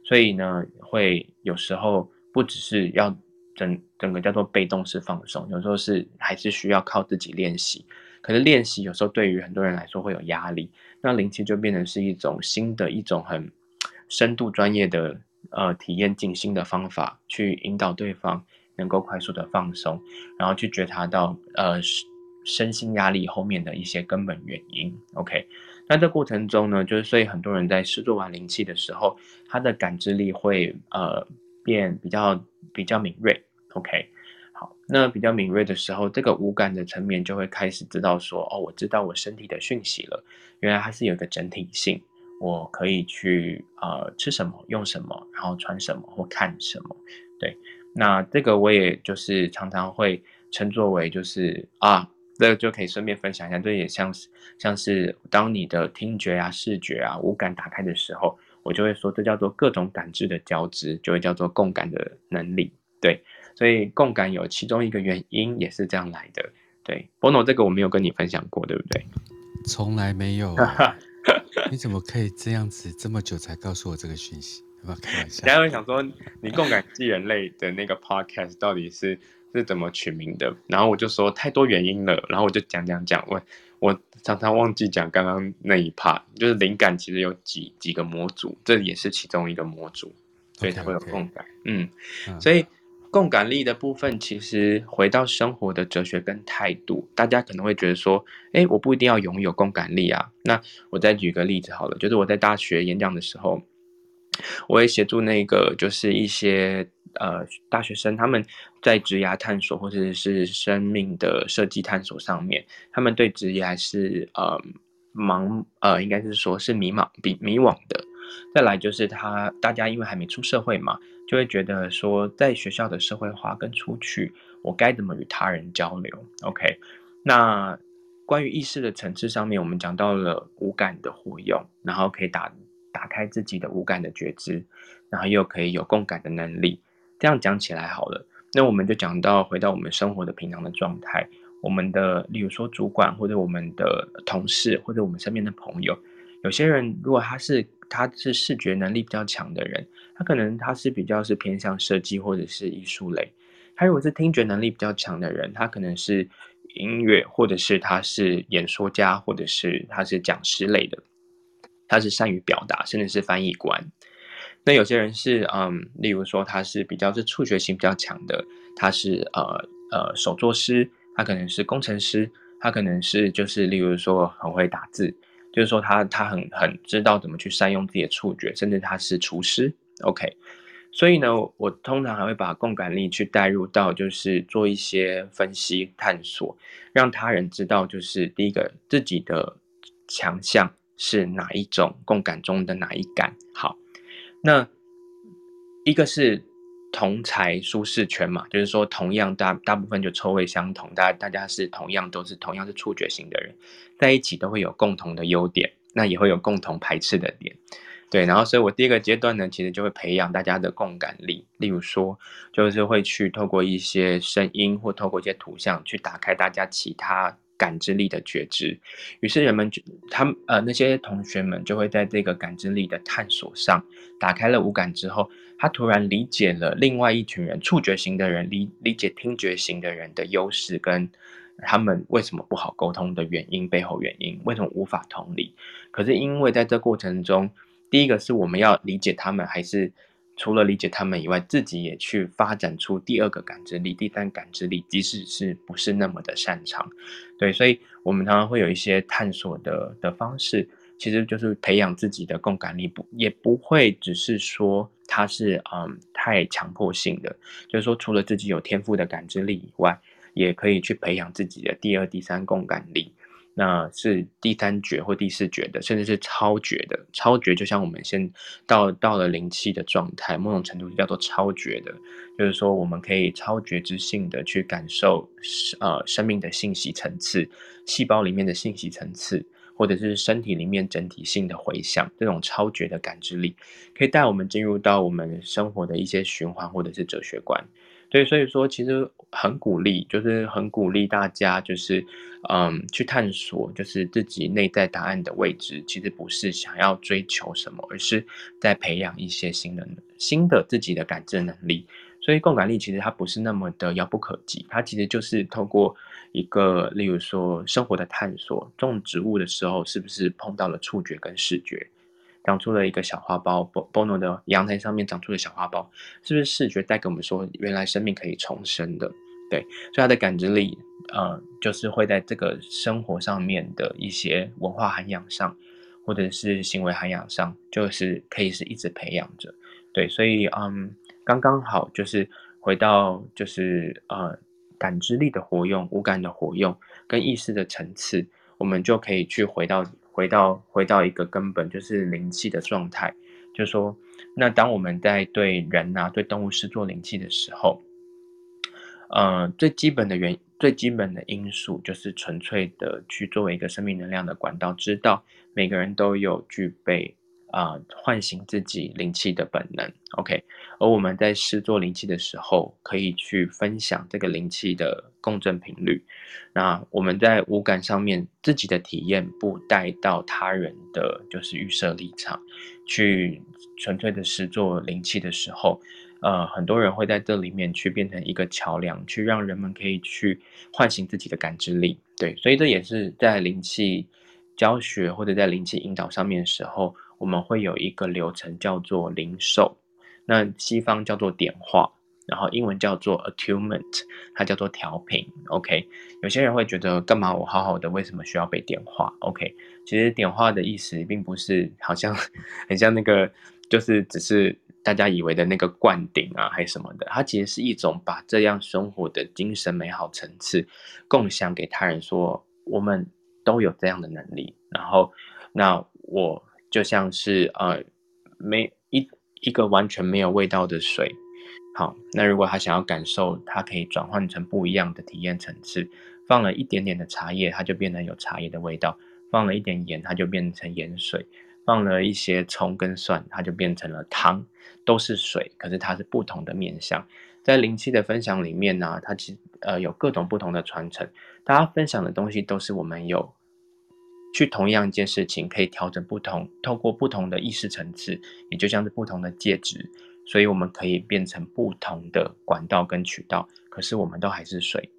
所以呢，会有时候不只是要整整个叫做被动式放松，有时候是还是需要靠自己练习。可是练习有时候对于很多人来说会有压力，那灵气就变成是一种新的一种很深度专业的。呃，体验静心的方法，去引导对方能够快速的放松，然后去觉察到呃身心压力后面的一些根本原因。OK，那这过程中呢，就是所以很多人在试做完灵气的时候，他的感知力会呃变比较比较敏锐。OK，好，那比较敏锐的时候，这个五感的层面就会开始知道说，哦，我知道我身体的讯息了，原来它是有一个整体性。我可以去呃吃什么、用什么，然后穿什么或看什么。对，那这个我也就是常常会称作为就是啊，这个就可以顺便分享一下，这也像是像是当你的听觉啊、视觉啊、五感打开的时候，我就会说这叫做各种感知的交织，就会叫做共感的能力。对，所以共感有其中一个原因也是这样来的。对，Bono 这个我没有跟你分享过，对不对？从来没有。*laughs* 你怎么可以这样子这么久才告诉我这个讯息？不要开玩笑。大家会想说，你共感系人类的那个 podcast 到底是是怎么取名的？然后我就说太多原因了，然后我就讲讲讲。我我常常忘记讲刚刚那一 part，就是灵感其实有几几个模组，这也是其中一个模组，所以才会有共感。Okay, okay. 嗯，嗯，所以。共感力的部分，其实回到生活的哲学跟态度，大家可能会觉得说，哎，我不一定要拥有共感力啊。那我再举个例子好了，就是我在大学演讲的时候，我也协助那个就是一些呃大学生，他们在职涯探索或者是生命的设计探索上面，他们对职业还是呃茫呃，应该是说是迷茫比迷惘的。再来就是他大家因为还没出社会嘛。就会觉得说，在学校的社会化跟出去，我该怎么与他人交流？OK，那关于意识的层次上面，我们讲到了五感的活用，然后可以打打开自己的五感的觉知，然后又可以有共感的能力。这样讲起来好了，那我们就讲到回到我们生活的平常的状态，我们的例如说主管或者我们的同事或者我们身边的朋友，有些人如果他是。他是视觉能力比较强的人，他可能他是比较是偏向设计或者是艺术类。他如果是听觉能力比较强的人，他可能是音乐，或者是他是演说家，或者是他是讲师类的。他是善于表达，甚至是翻译官。那有些人是嗯，例如说他是比较是触觉性比较强的，他是呃呃手作师，他可能是工程师，他可能是就是例如说很会打字。就是说他，他很很知道怎么去善用自己的触觉，甚至他是厨师。OK，所以呢，我通常还会把共感力去带入到，就是做一些分析探索，让他人知道，就是第一个自己的强项是哪一种，共感中的哪一感。好，那一个是。同才舒适圈嘛，就是说同样大大部分就臭味相同，大大家是同样都是同样是触觉型的人，在一起都会有共同的优点，那也会有共同排斥的点，对。然后，所以我第一个阶段呢，其实就会培养大家的共感力，例如说，就是会去透过一些声音或透过一些图像去打开大家其他感知力的觉知，于是人们就他们呃那些同学们就会在这个感知力的探索上打开了五感之后。他突然理解了另外一群人，触觉型的人理理解听觉型的人的优势，跟他们为什么不好沟通的原因，背后原因，为什么无法同理？可是因为在这过程中，第一个是我们要理解他们，还是除了理解他们以外，自己也去发展出第二个感知力、第三感知力，即使是不是那么的擅长，对，所以我们常常会有一些探索的的方式。其实就是培养自己的共感力，不也不会只是说它是嗯太强迫性的，就是说除了自己有天赋的感知力以外，也可以去培养自己的第二、第三共感力，那是第三觉或第四觉的，甚至是超觉的。超觉就像我们先到到了灵气的状态，某种程度叫做超觉的，就是说我们可以超觉知性的去感受呃生命的信息层次，细胞里面的信息层次。或者是身体里面整体性的回响，这种超觉的感知力，可以带我们进入到我们生活的一些循环，或者是哲学观。对，所以说其实很鼓励，就是很鼓励大家，就是嗯，去探索，就是自己内在答案的位置。其实不是想要追求什么，而是在培养一些新的、新的自己的感知能力。所以共感力其实它不是那么的遥不可及，它其实就是透过一个，例如说生活的探索，种植物的时候是不是碰到了触觉跟视觉，长出了一个小花苞，Bono 的阳台上面长出了小花苞，是不是视觉带给我们说原来生命可以重生的？对，所以他的感知力，呃，就是会在这个生活上面的一些文化涵养上，或者是行为涵养上，就是可以是一直培养着。对，所以嗯。刚刚好，就是回到就是呃感知力的活用、五感的活用跟意识的层次，我们就可以去回到回到回到一个根本，就是灵气的状态。就是说，那当我们在对人呐、对动物施作灵气的时候，呃，最基本的原最基本的因素就是纯粹的去作为一个生命能量的管道，知道每个人都有具备。啊、唤醒自己灵气的本能，OK。而我们在施作灵气的时候，可以去分享这个灵气的共振频率。那我们在五感上面自己的体验，不带到他人的就是预设立场，去纯粹的施作灵气的时候，呃，很多人会在这里面去变成一个桥梁，去让人们可以去唤醒自己的感知力。对，所以这也是在灵气教学或者在灵气引导上面的时候。我们会有一个流程叫做零售，那西方叫做点化，然后英文叫做 attunement，它叫做调频。OK，有些人会觉得干嘛我好好的，为什么需要被点化？OK，其实点化的意思并不是好像很像那个，就是只是大家以为的那个灌顶啊，还是什么的。它其实是一种把这样生活的精神美好层次共享给他人，说我们都有这样的能力。然后，那我。就像是呃，没一一个完全没有味道的水，好，那如果他想要感受，它可以转换成不一样的体验层次。放了一点点的茶叶，它就变成有茶叶的味道；放了一点盐，它就变成盐水；放了一些葱跟蒜，它就变成了汤。都是水，可是它是不同的面向。在灵气的分享里面呢、它其呃有各种不同的传承，大家分享的东西都是我们有。去同样一件事情，可以调整不同，透过不同的意识层次，也就像是不同的介质，所以我们可以变成不同的管道跟渠道。可是我们都还是水，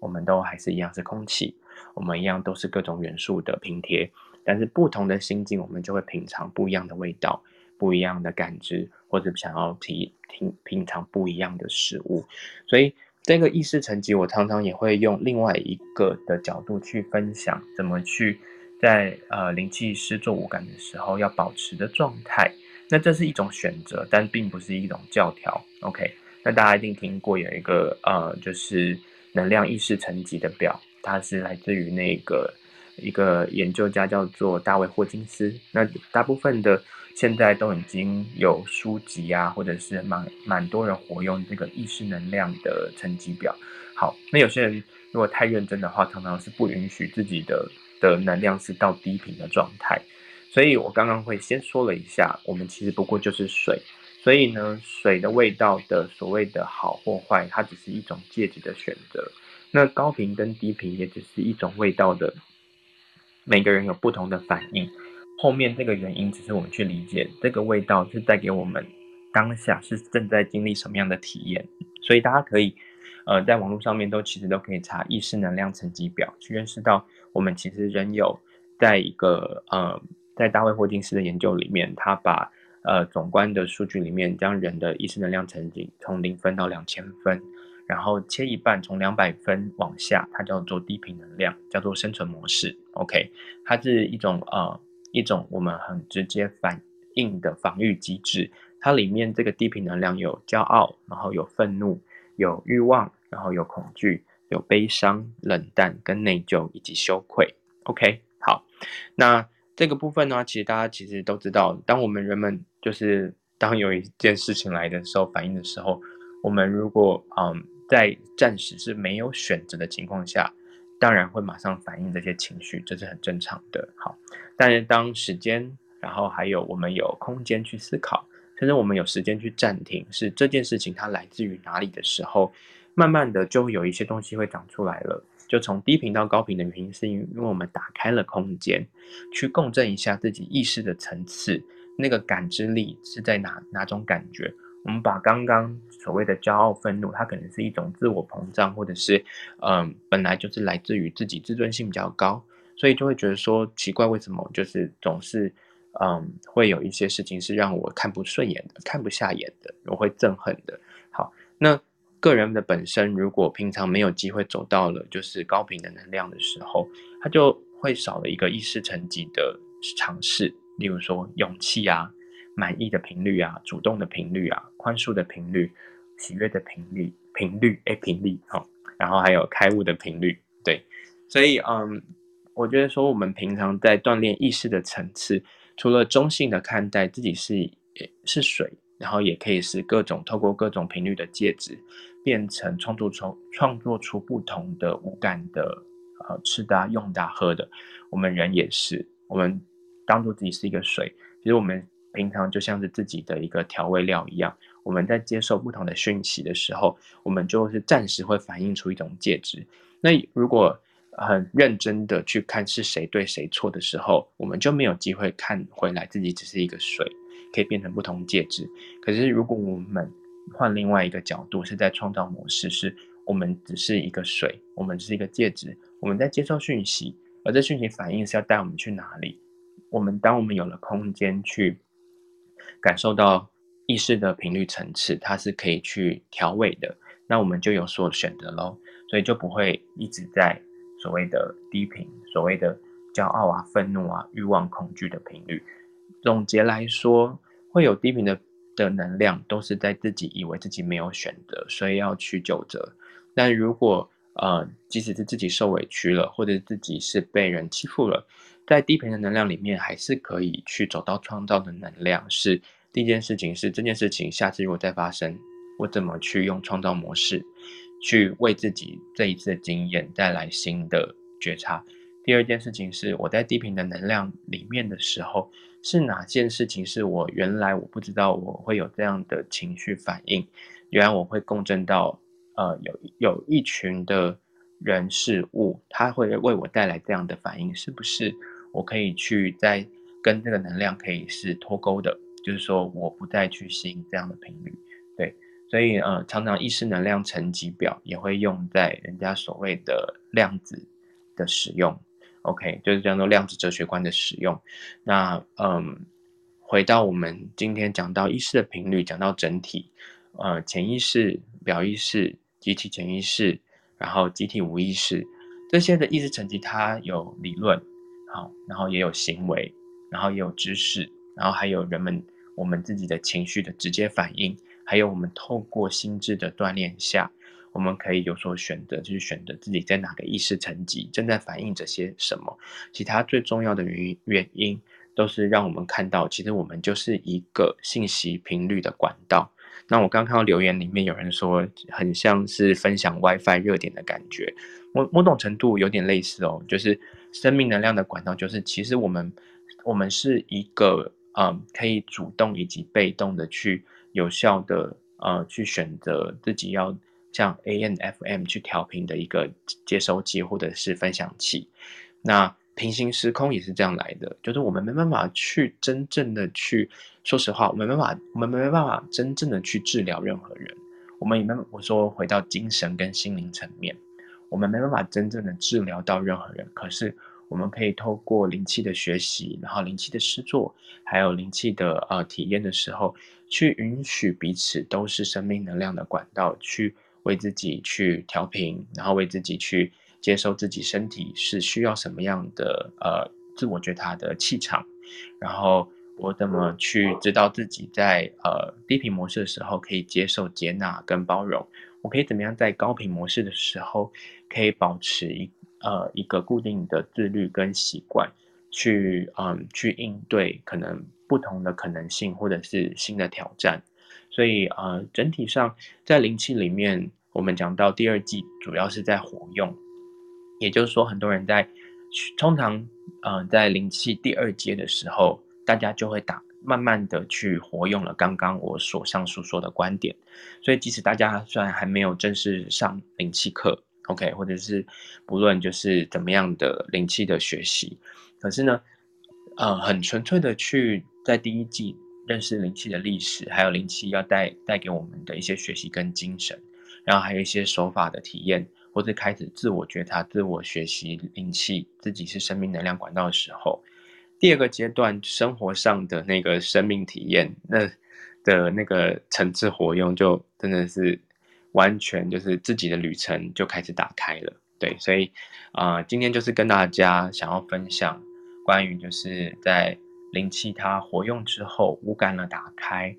我们都还是一样是空气，我们一样都是各种元素的拼贴。但是不同的心境，我们就会品尝不一样的味道，不一样的感知，或者想要品品品尝不一样的食物。所以这个意识层级，我常常也会用另外一个的角度去分享，怎么去。在呃灵气师做五感的时候，要保持的状态，那这是一种选择，但并不是一种教条。OK，那大家一定听过有一个呃，就是能量意识层级的表，它是来自于那个一个研究家叫做大卫霍金斯。那大部分的现在都已经有书籍啊，或者是蛮蛮多人活用这个意识能量的层级表。好，那有些人如果太认真的话，常常是不允许自己的。的能量是到低频的状态，所以我刚刚会先说了一下，我们其实不过就是水，所以呢，水的味道的所谓的好或坏，它只是一种介质的选择。那高频跟低频也只是一种味道的，每个人有不同的反应。后面这个原因只是我们去理解这个味道是带给我们当下是正在经历什么样的体验，所以大家可以。呃，在网络上面都其实都可以查意识能量层级表，去认识到我们其实人有在一个呃，在大卫霍金斯的研究里面，他把呃总观的数据里面将人的意识能量层级从零分到两千分，然后切一半从两百分往下，它叫做低频能量，叫做生存模式。OK，它是一种呃一种我们很直接反应的防御机制，它里面这个低频能量有骄傲，然后有愤怒。有欲望，然后有恐惧，有悲伤、冷淡跟内疚以及羞愧。OK，好，那这个部分呢，其实大家其实都知道，当我们人们就是当有一件事情来的时候，反应的时候，我们如果嗯在暂时是没有选择的情况下，当然会马上反应这些情绪，这是很正常的。好，但是当时间，然后还有我们有空间去思考。甚至我们有时间去暂停，是这件事情它来自于哪里的时候，慢慢的就有一些东西会长出来了。就从低频到高频的原因，是因为因为我们打开了空间，去共振一下自己意识的层次，那个感知力是在哪哪种感觉？我们把刚刚所谓的骄傲、愤怒，它可能是一种自我膨胀，或者是嗯，本来就是来自于自己自尊心比较高，所以就会觉得说奇怪，为什么就是总是。嗯，会有一些事情是让我看不顺眼的，看不下眼的，我会憎恨的。好，那个人的本身，如果平常没有机会走到了就是高频的能量的时候，他就会少了一个意识层级的尝试，例如说勇气啊、满意的频率啊、主动的频率啊、宽恕的频率、喜悦的频率、频率诶频率好，然后还有开悟的频率，对，所以嗯。我觉得说我们平常在锻炼意识的层次，除了中性的看待自己是是水，然后也可以是各种透过各种频率的介质，变成创作出创作出不同的五感的呃吃的、啊、用的、啊、喝的。我们人也是，我们当做自己是一个水，其实我们平常就像是自己的一个调味料一样。我们在接受不同的讯息的时候，我们就是暂时会反映出一种介质。那如果很认真的去看是谁对谁错的时候，我们就没有机会看回来自己只是一个水，可以变成不同介质。可是如果我们换另外一个角度，是在创造模式，是我们只是一个水，我们只是一个介质，我们在接受讯息，而这讯息反应是要带我们去哪里？我们当我们有了空间去感受到意识的频率层次，它是可以去调味的，那我们就有所选择喽，所以就不会一直在。所谓的低频，所谓的骄傲啊、愤怒啊、欲望、恐惧的频率，总结来说，会有低频的的能量，都是在自己以为自己没有选择，所以要去纠责。但如果呃，即使是自己受委屈了，或者自己是被人欺负了，在低频的能量里面，还是可以去走到创造的能量。是第一件事情，是这件事情下次如果再发生，我怎么去用创造模式？去为自己这一次的经验带来新的觉察。第二件事情是，我在低频的能量里面的时候，是哪件事情是我原来我不知道我会有这样的情绪反应，原来我会共振到呃有有一群的人事物，他会为我带来这样的反应，是不是我可以去在跟这个能量可以是脱钩的？就是说我不再去吸引这样的频率，对。所以，呃，常常意识能量层级表也会用在人家所谓的量子的使用，OK，就是叫做量子哲学观的使用。那，嗯，回到我们今天讲到意识的频率，讲到整体，呃，潜意识、表意识、集体潜意识，然后集体无意识这些的意识层级，它有理论，好，然后也有行为，然后也有知识，然后还有人们我们自己的情绪的直接反应。还有，我们透过心智的锻炼下，我们可以有所选择，就是选择自己在哪个意识层级正在反映着些什么。其他最重要的原因，原因都是让我们看到，其实我们就是一个信息频率的管道。那我刚看到留言里面有人说，很像是分享 WiFi 热点的感觉，某某种程度有点类似哦，就是生命能量的管道，就是其实我们我们是一个嗯，可以主动以及被动的去。有效的呃，去选择自己要像 A N F M 去调频的一个接收器或者是分享器。那平行时空也是这样来的，就是我们没办法去真正的去，说实话，我们没办法，我们没办法真正的去治疗任何人。我们也没，我说回到精神跟心灵层面，我们没办法真正的治疗到任何人。可是。我们可以透过灵气的学习，然后灵气的施作，还有灵气的呃体验的时候，去允许彼此都是生命能量的管道，去为自己去调频，然后为自己去接受自己身体是需要什么样的呃自我觉察的气场，然后我怎么去知道自己在呃低频模式的时候可以接受、接纳跟包容，我可以怎么样在高频模式的时候可以保持一。呃，一个固定的自律跟习惯，去嗯去应对可能不同的可能性，或者是新的挑战。所以呃，整体上在灵气里面，我们讲到第二季主要是在活用，也就是说，很多人在通常嗯、呃、在灵气第二阶的时候，大家就会打慢慢的去活用了刚刚我所上述说的观点。所以即使大家虽然还没有正式上灵气课。OK，或者是不论就是怎么样的灵气的学习，可是呢，呃，很纯粹的去在第一季认识灵气的历史，还有灵气要带带给我们的一些学习跟精神，然后还有一些手法的体验，或者开始自我觉察、自我学习灵气，自己是生命能量管道的时候，第二个阶段生活上的那个生命体验，那的那个层次活用，就真的是。完全就是自己的旅程就开始打开了，对，所以啊、今天就是跟大家想要分享关于就是在灵气它活用之后，五感了打开，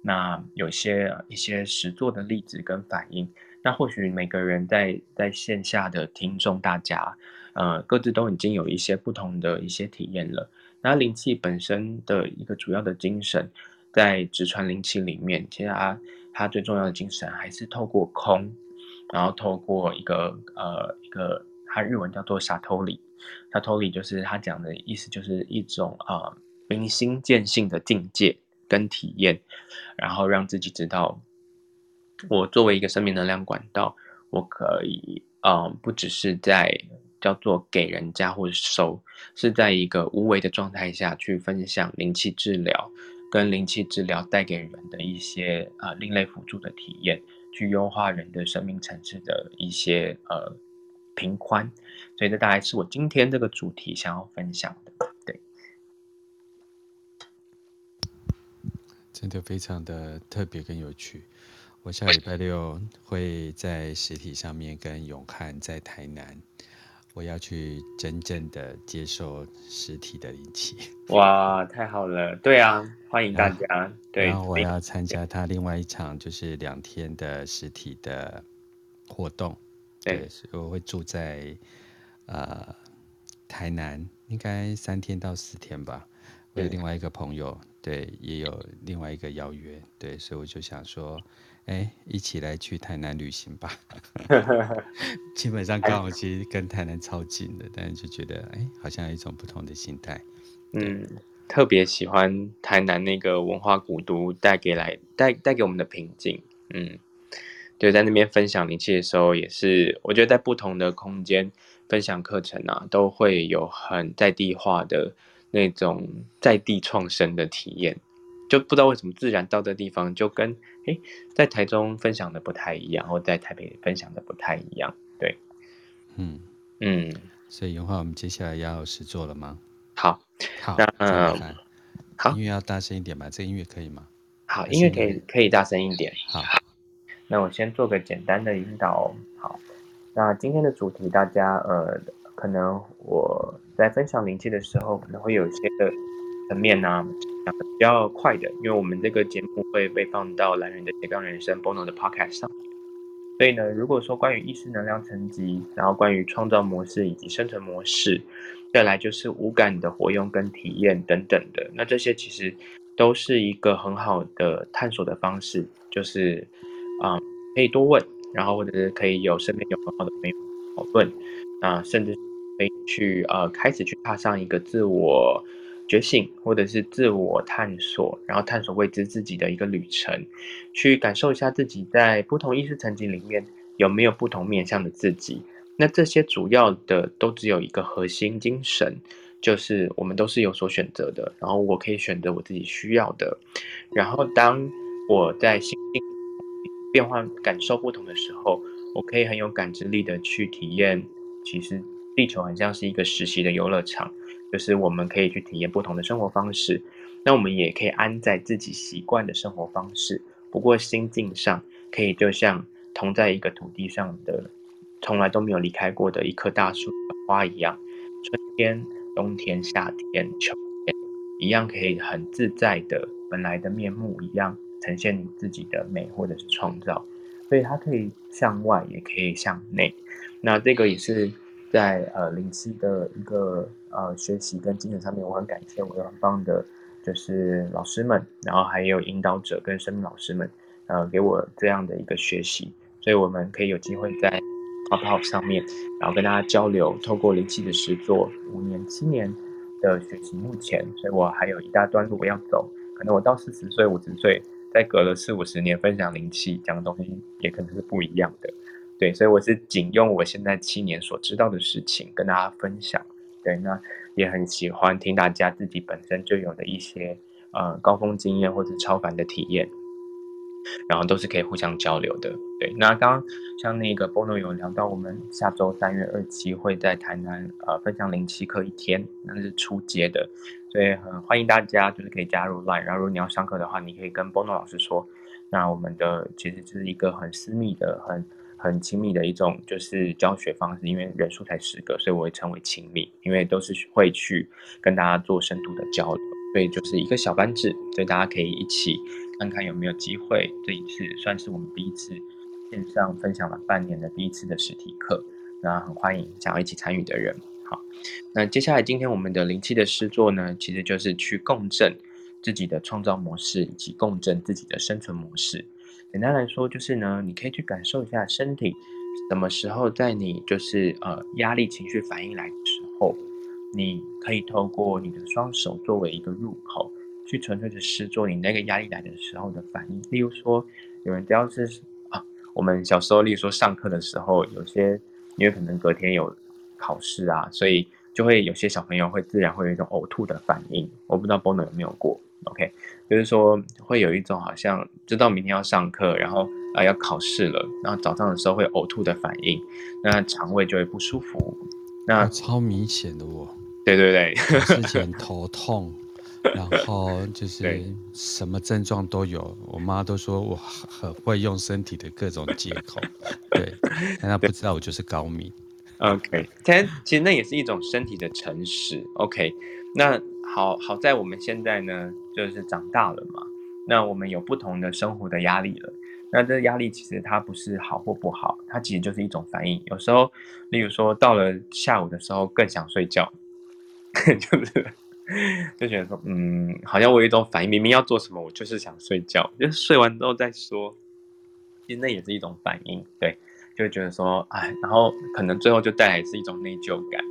那有些一些实作的例子跟反应，那或许每个人在在线下的听众大家呃，各自都已经有一些不同的一些体验了。那灵气本身的一个主要的精神，在直传灵气里面，其实它它最重要的精神还是透过空，然后透过一个呃一个它日文叫做沙托里，萨托里就是他讲的意思，就是一种啊明心见性的境界跟体验，然后让自己知道，我作为一个生命能量管道，我可以嗯、呃，不只是在叫做给人家或者收，是在一个无为的状态下去分享灵气治疗，跟灵气治疗带给人的一些呃另类辅助的体验，去优化人的生命层次的一些呃平宽，所以这大概是我今天这个主题想要分享的，对，真的非常的特别跟有趣。我下礼拜六会在实体上面跟永汉在台南，我要去真正的接受实体的灵气。哇，太好了！对啊，欢迎大家。然对，然后我要参加他另外一场就是两天的实体的活动。对，对，所以我会住在呃台南，应该三天到四天吧。我有另外一个朋友，对，也有另外一个邀约，对，所以我就想说。哎，一起来去台南旅行吧！*laughs* 基本上刚好其实跟台南超近的，但是就觉得哎，好像有一种不同的心态。嗯，特别喜欢台南那个文化古都带给来带带给我们的平静。嗯，对，在那边分享灵气的时候，也是我觉得在不同的空间分享课程啊，都会有很在地化的那种在地创生的体验。就不知道为什么自然到的地方就跟诶在台中分享的不太一样，或在台北分享的不太一样。对，嗯嗯，所以的话，我们接下来要实做了吗？好，好，那嗯，好，音乐要大声一点吧？这个音乐可以吗？好，音乐可以可以大声一点。好，那我先做个简单的引导。好，那今天的主题，大家呃，可能我在分享灵气的时候，可能会有一些的层面呢、啊。讲的比较快的，因为我们这个节目会被放到蓝人的斜杠人生 Bono 的 Podcast 上，所以呢，如果说关于意识能量层级，然后关于创造模式以及生存模式，再来就是五感的活用跟体验等等的，那这些其实都是一个很好的探索的方式，就是啊、可以多问，然后或者是可以有身边有很好的朋友讨论，啊，甚至可以去呃开始去踏上一个自我。觉醒，或者是自我探索，然后探索未知自己的一个旅程，去感受一下自己在不同意识层级里面有没有不同面向的自己。那这些主要的都只有一个核心精神，就是我们都是有所选择的。然后我可以选择我自己需要的。然后当我在心境变化、感受不同的时候，我可以很有感知力的去体验。其实地球很像是一个实习的游乐场。就是我们可以去体验不同的生活方式，那我们也可以安在自己习惯的生活方式。不过心境上，可以就像同在一个土地上的，从来都没有离开过的一棵大树的花一样，春天、冬天、夏天、秋天，一样可以很自在的本来的面目一样呈现你自己的美或者是创造。所以它可以向外，也可以向内。那这个也是。在呃灵气的一个呃学习跟精神上面，我很感谢我有很棒的，就是老师们，然后还有引导者跟生命老师们，呃给我这样的一个学习，所以我们可以有机会在 Clubhouse 上面，然后跟大家交流，透过灵气的实作，五年七年的学习，目前，所以我还有一大段路我要走，可能我到四十岁五十岁，再隔了四五十年分享灵气讲的东西，也可能是不一样的。对，所以我是仅用我现在七年所知道的事情跟大家分享。对，那也很喜欢听大家自己本身就有的一些呃高峰经验或者超凡的体验，然后都是可以互相交流的。对，那刚刚像那个 Bono 有聊到，我们下周三月二七会在台南呃分享零七课一天，那是初阶的，所以很欢迎大家就是可以加入 Line，然后如果你要上课的话，你可以跟 Bono 老师说。那我们的其实就是一个很私密的很。很亲密的一种就是教学方式，因为人数才十个，所以我会称为亲密，因为都是会去跟大家做深度的交流，所以就是一个小班制，所以大家可以一起看看有没有机会。这一次算是我们第一次线上分享了半年的第一次的实体课，那很欢迎想要一起参与的人。好，那接下来今天我们的灵气的诗作呢，其实就是去共振自己的创造模式，以及共振自己的生存模式。简单来说，就是呢，你可以去感受一下身体什么时候在你就是呃压力情绪反应来的时候，你可以透过你的双手作为一个入口，去纯粹的施作你那个压力来的时候的反应。例如说，有人只要是啊，我们小时候，例如说上课的时候，有些因为可能隔天有考试啊，所以就会有些小朋友会自然会有一种呕吐的反应。我不知道 Bono 有没有过，OK，就是说会有一种好像知道明天要上课，然后啊、呃、要考试了，然后早上的时候会呕吐的反应，那肠胃就会不舒服。那超明显的我，对对对，之前 *laughs* 头痛。然后就是什么症状都有，我妈都说我很会用身体的各种借口，对，*laughs* 但她不知道我就是高敏。OK，其实其实那也是一种身体的诚实。OK，那好好在我们现在呢，就是长大了嘛，那我们有不同的生活的压力了。那这压力其实它不是好或不好，它其实就是一种反应。有时候，例如说到了下午的时候更想睡觉，*laughs* 就是。就觉得说，嗯，好像我有一种反应，明明要做什么，我就是想睡觉，就睡完之后再说。其实那也是一种反应，对，就觉得说，哎，然后可能最后就带来是一种内疚感。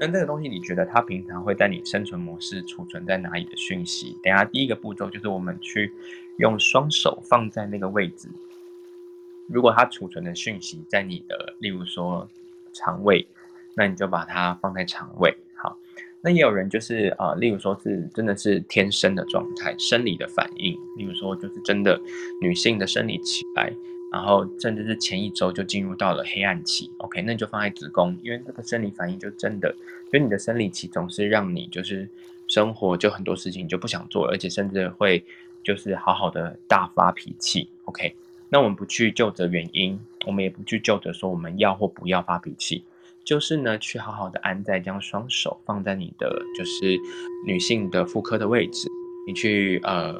那这个东西，你觉得它平常会在你生存模式储存在哪里的讯息？等下第一个步骤就是我们去用双手放在那个位置。如果它储存的讯息在你的，例如说肠胃，那你就把它放在肠胃。好那也有人就是啊、例如说是真的是天生的状态，生理的反应，例如说就是真的女性的生理起来，然后甚至是前一周就进入到了黑暗期，OK，那你就放在子宫，因为这个生理反应就真的，因为你的生理期总是让你就是生活就很多事情你就不想做，而且甚至会就是好好的大发脾气，OK，那我们不去就责原因，我们也不去就责说我们要或不要发脾气。就是呢，去好好的安在，将双手放在你的就是女性的妇科的位置，你去呃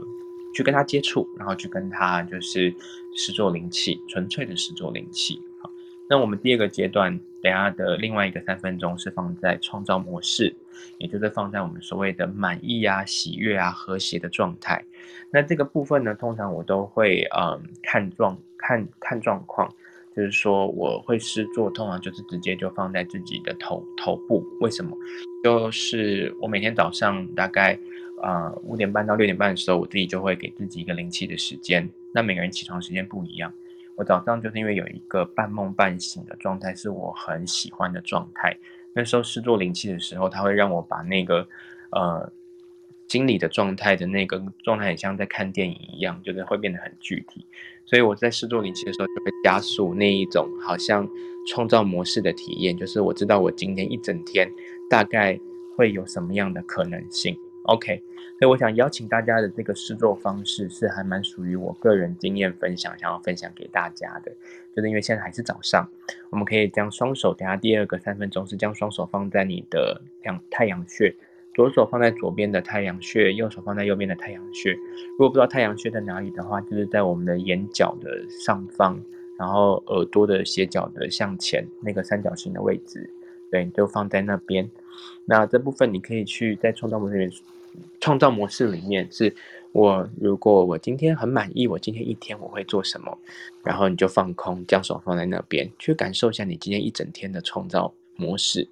去跟她接触，然后去跟她就是施作灵气，纯粹的施作灵气。好，那我们第二个阶段，等下的另外一个三分钟是放在创造模式，也就是放在我们所谓的满意啊、喜悦啊、和谐的状态。那这个部分呢，通常我都会嗯、看状看看状况。就是说，我会施作，通常就是直接就放在自己的头头部。为什么？就是我每天早上大概呃五点半到六点半的时候，我自己就会给自己一个灵气的时间。那每个人起床时间不一样。我早上就是因为有一个半梦半醒的状态，是我很喜欢的状态。那时候试做灵气的时候，它会让我把那个呃心理的状态的那个状态，很像在看电影一样，就是会变得很具体。所以我在试做灵气的时候，就会加速那一种好像创造模式的体验，就是我知道我今天一整天大概会有什么样的可能性。OK，所以我想邀请大家的这个试作方式是还蛮属于我个人经验分享，想要分享给大家的。就是因为现在还是早上，我们可以将双手，等下第二个三分钟是将双手放在你的两太阳穴。左手放在左边的太阳穴，右手放在右边的太阳穴。如果不知道太阳穴在哪里的话，就是在我们的眼角的上方，然后耳朵的斜角的向前那个三角形的位置，对，就放在那边。那这部分你可以去在创造模式里面，创造模式里面是我如果我今天很满意，我今天一天我会做什么，然后你就放空，将手放在那边，去感受一下你今天一整天的创造模式。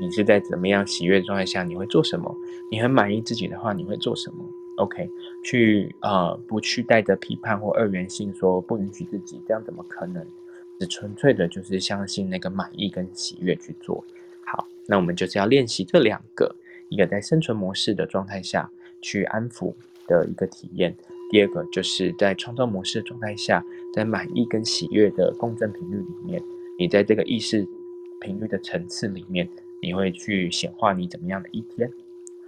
你是在怎么样喜悦状态下，你会做什么？你很满意自己的话，你会做什么？OK，去呃，不去带着批判或二元性说不允许自己，这样怎么可能？只纯粹的就是相信那个满意跟喜悦去做。好，那我们就是要练习这两个，一个在生存模式的状态下去安抚的一个体验，第二个就是在创造模式状态下，在满意跟喜悦的共振频率里面，你在这个意识频率的层次里面。你会去显化你怎么样的一天？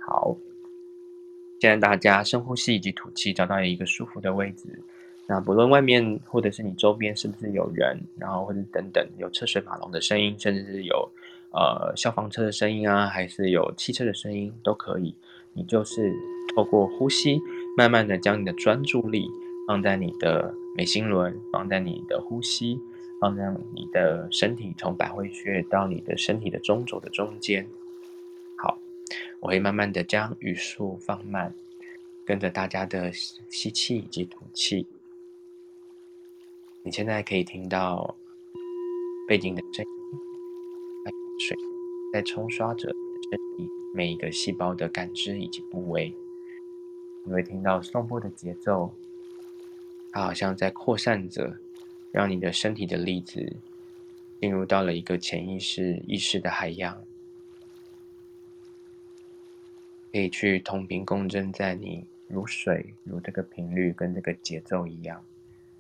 好，现在大家深呼吸以及吐气，找到一个舒服的位置。那不论外面或者是你周边是不是有人，然后或者等等有车水马龙的声音，甚至是有呃消防车的声音啊，还是有汽车的声音都可以。你就是透过呼吸，慢慢的将你的专注力放在你的眉心轮，放在你的呼吸，放在你的身体，从百会穴到你的身体的中轴的中间。好，我会慢慢的将语速放慢，跟着大家的吸气以及吐气。你现在可以听到背景的声音，水在冲刷着身体每一个细胞的感知以及部位。你会听到送波的节奏，它好像在扩散着，让你的身体的粒子进入到了一个潜意识意识的海洋，可以去同频共振，在你如水如这个频率跟这个节奏一样，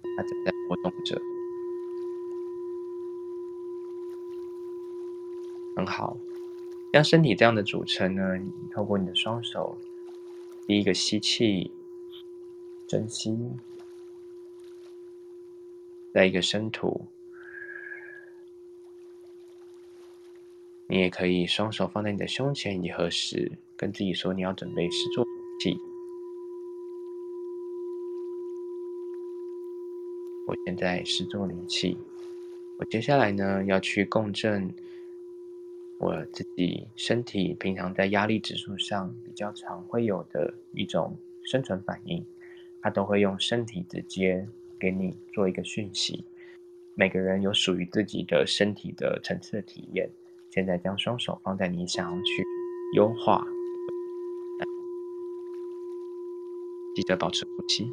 它正在波动着，很好。像身体这样的组成呢，透过你的双手。第一个吸气，真心，再一个深吐。你也可以双手放在你的胸前以及合十，跟自己说你要准备试做气。我现在试做灵气，我接下来呢要去共振。我自己身体平常在压力指数上比较常会有的一种生存反应，它都会用身体直接给你做一个讯息。每个人有属于自己的身体的层次的体验。现在将双手放在你想要去优化，记得保持呼吸。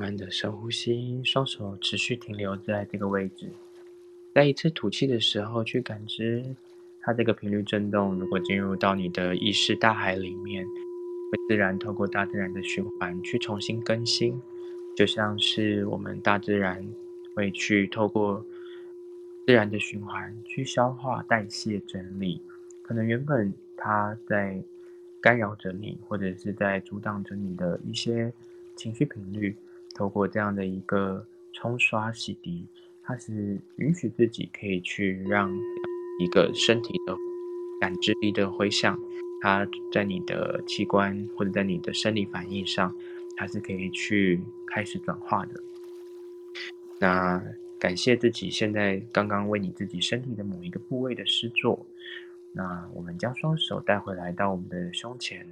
慢的深呼吸，双手持续停留在这个位置。在一次吐气的时候，去感知它这个频率震动。如果进入到你的意识大海里面，会自然透过大自然的循环去重新更新，就像是我们大自然会去透过自然的循环去消化、代谢、整理。可能原本它在干扰着你，或者是在阻挡着你的一些情绪频率。透过这样的一个冲刷洗涤，它是允许自己可以去让一个身体的感知力的回响，它在你的器官或者在你的生理反应上，它是可以去开始转化的。那感谢自己现在刚刚为你自己身体的某一个部位的施作。那我们将双手带回来到我们的胸前。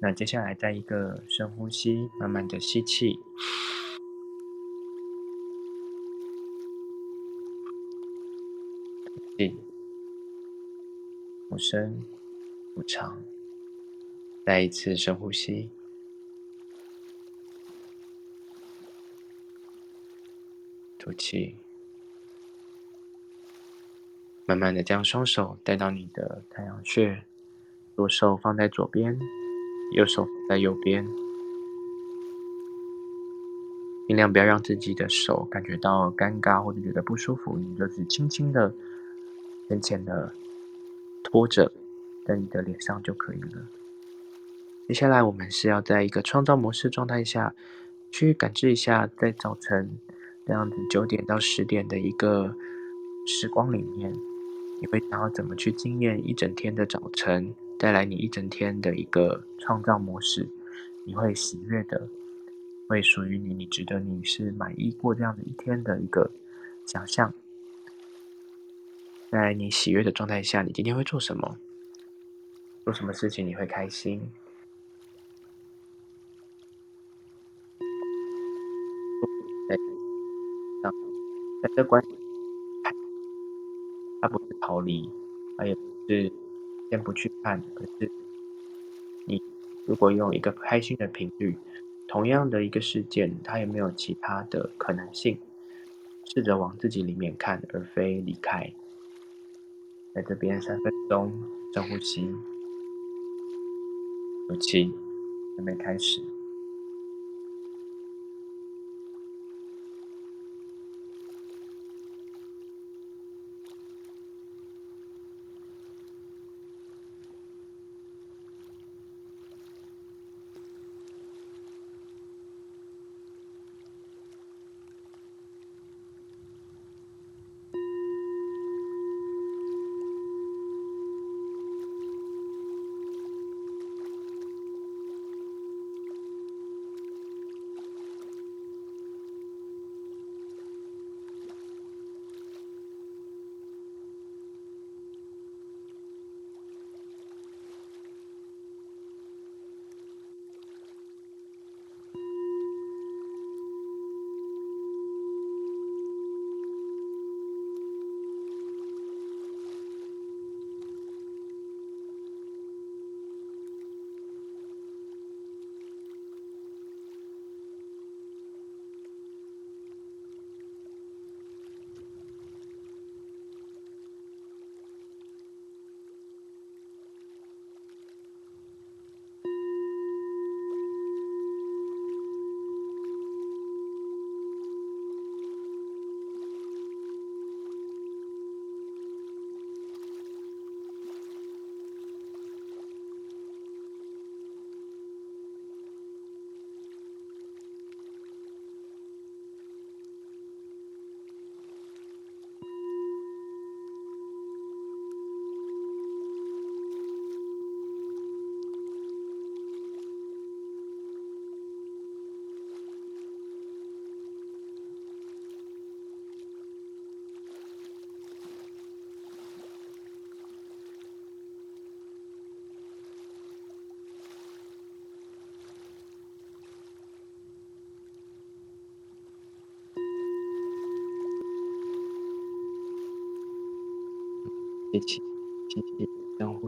那接下来再一个深呼吸，慢慢的吸气。气，不深不长。再一次深呼吸。吐气。慢慢的将双手带到你的太阳穴，左手放在左边，右手在右边，尽量不要让自己的手感觉到尴尬或者觉得不舒服，你就是轻轻的、浅浅的托着在你的脸上就可以了。接下来我们是要在一个创造模式状态下去感知一下，在早晨这样子九点到十点的一个时光里面。你会想要怎么去经验一整天的早晨，带来你一整天的一个创造模式？你会喜悦的，会属于你，你值得你是满意过这样的一天的一个想象。在你喜悦的状态下，你今天会做什么？做什么事情你会开心？在这关。他不是逃离，他也不是先不去看，可是你如果用一个开心的频率，同样的一个事件，它有没有其他的可能性？试着往自己里面看，而非离开。在这边三分钟深呼吸，吐气，准备开始。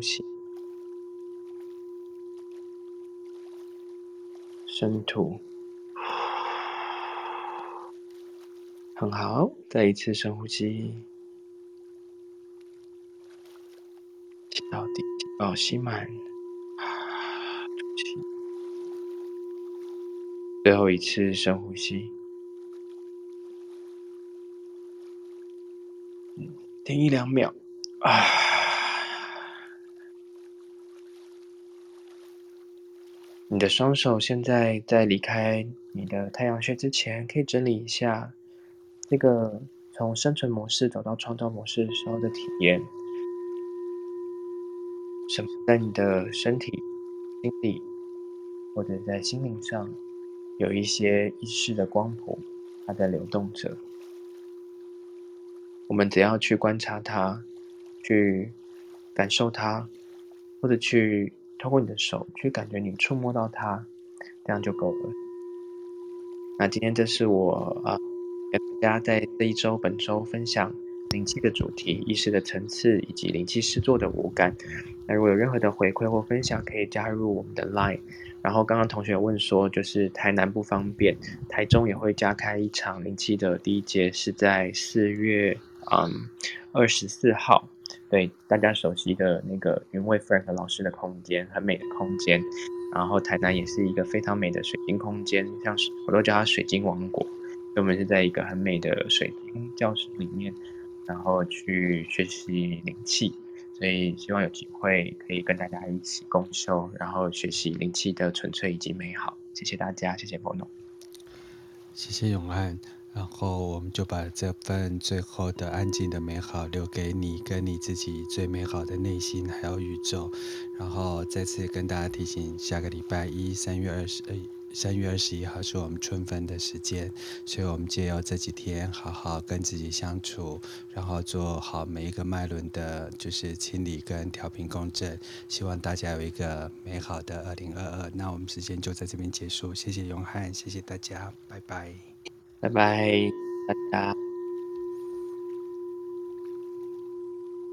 吸，深吐，很好，再一次深呼吸，吸到底，气泡吸满，吐气，最后一次深呼吸，停一两秒。啊！你的双手现在在离开你的太阳穴之前，可以整理一下这个从生存模式走到创造模式时候的体验。什么在你的身体、心里，或者在心灵上，有一些意识的光谱，它在流动着。我们只要去观察它，去感受它，或者去透过你的手去感觉你触摸到它，这样就够了。那今天这是我啊，跟大家在这一周、本周分享灵气的主题、意识的层次以及灵气诗作的五感。那如果有任何的回馈或分享，可以加入我们的 Line。然后刚刚同学问说，就是台南不方便，台中也会加开一场灵气的第一节，是在四月。嗯，二十四号，对大家熟悉的那个云味 Frank 老师的空间，很美的空间。然后台南也是一个非常美的水晶空间，像是我都叫它水晶王国。我们是在一个很美的水晶教室里面，然后去学习灵气。所以希望有机会可以跟大家一起共修，然后学习灵气的纯粹以及美好。谢谢大家，谢谢波诺，谢谢永安。然后我们就把这份最后的安静的美好留给你，跟你自己最美好的内心，还有宇宙。然后再次跟大家提醒，下个礼拜一，三月二十，呃，三月二十一号是我们春分的时间，所以我们借由这几天好好跟自己相处，然后做好每一个脉轮的，就是清理跟调频共振。希望大家有一个美好的二零二二。那我们时间就在这边结束，谢谢永汉，谢谢大家，拜拜。拜拜，大家。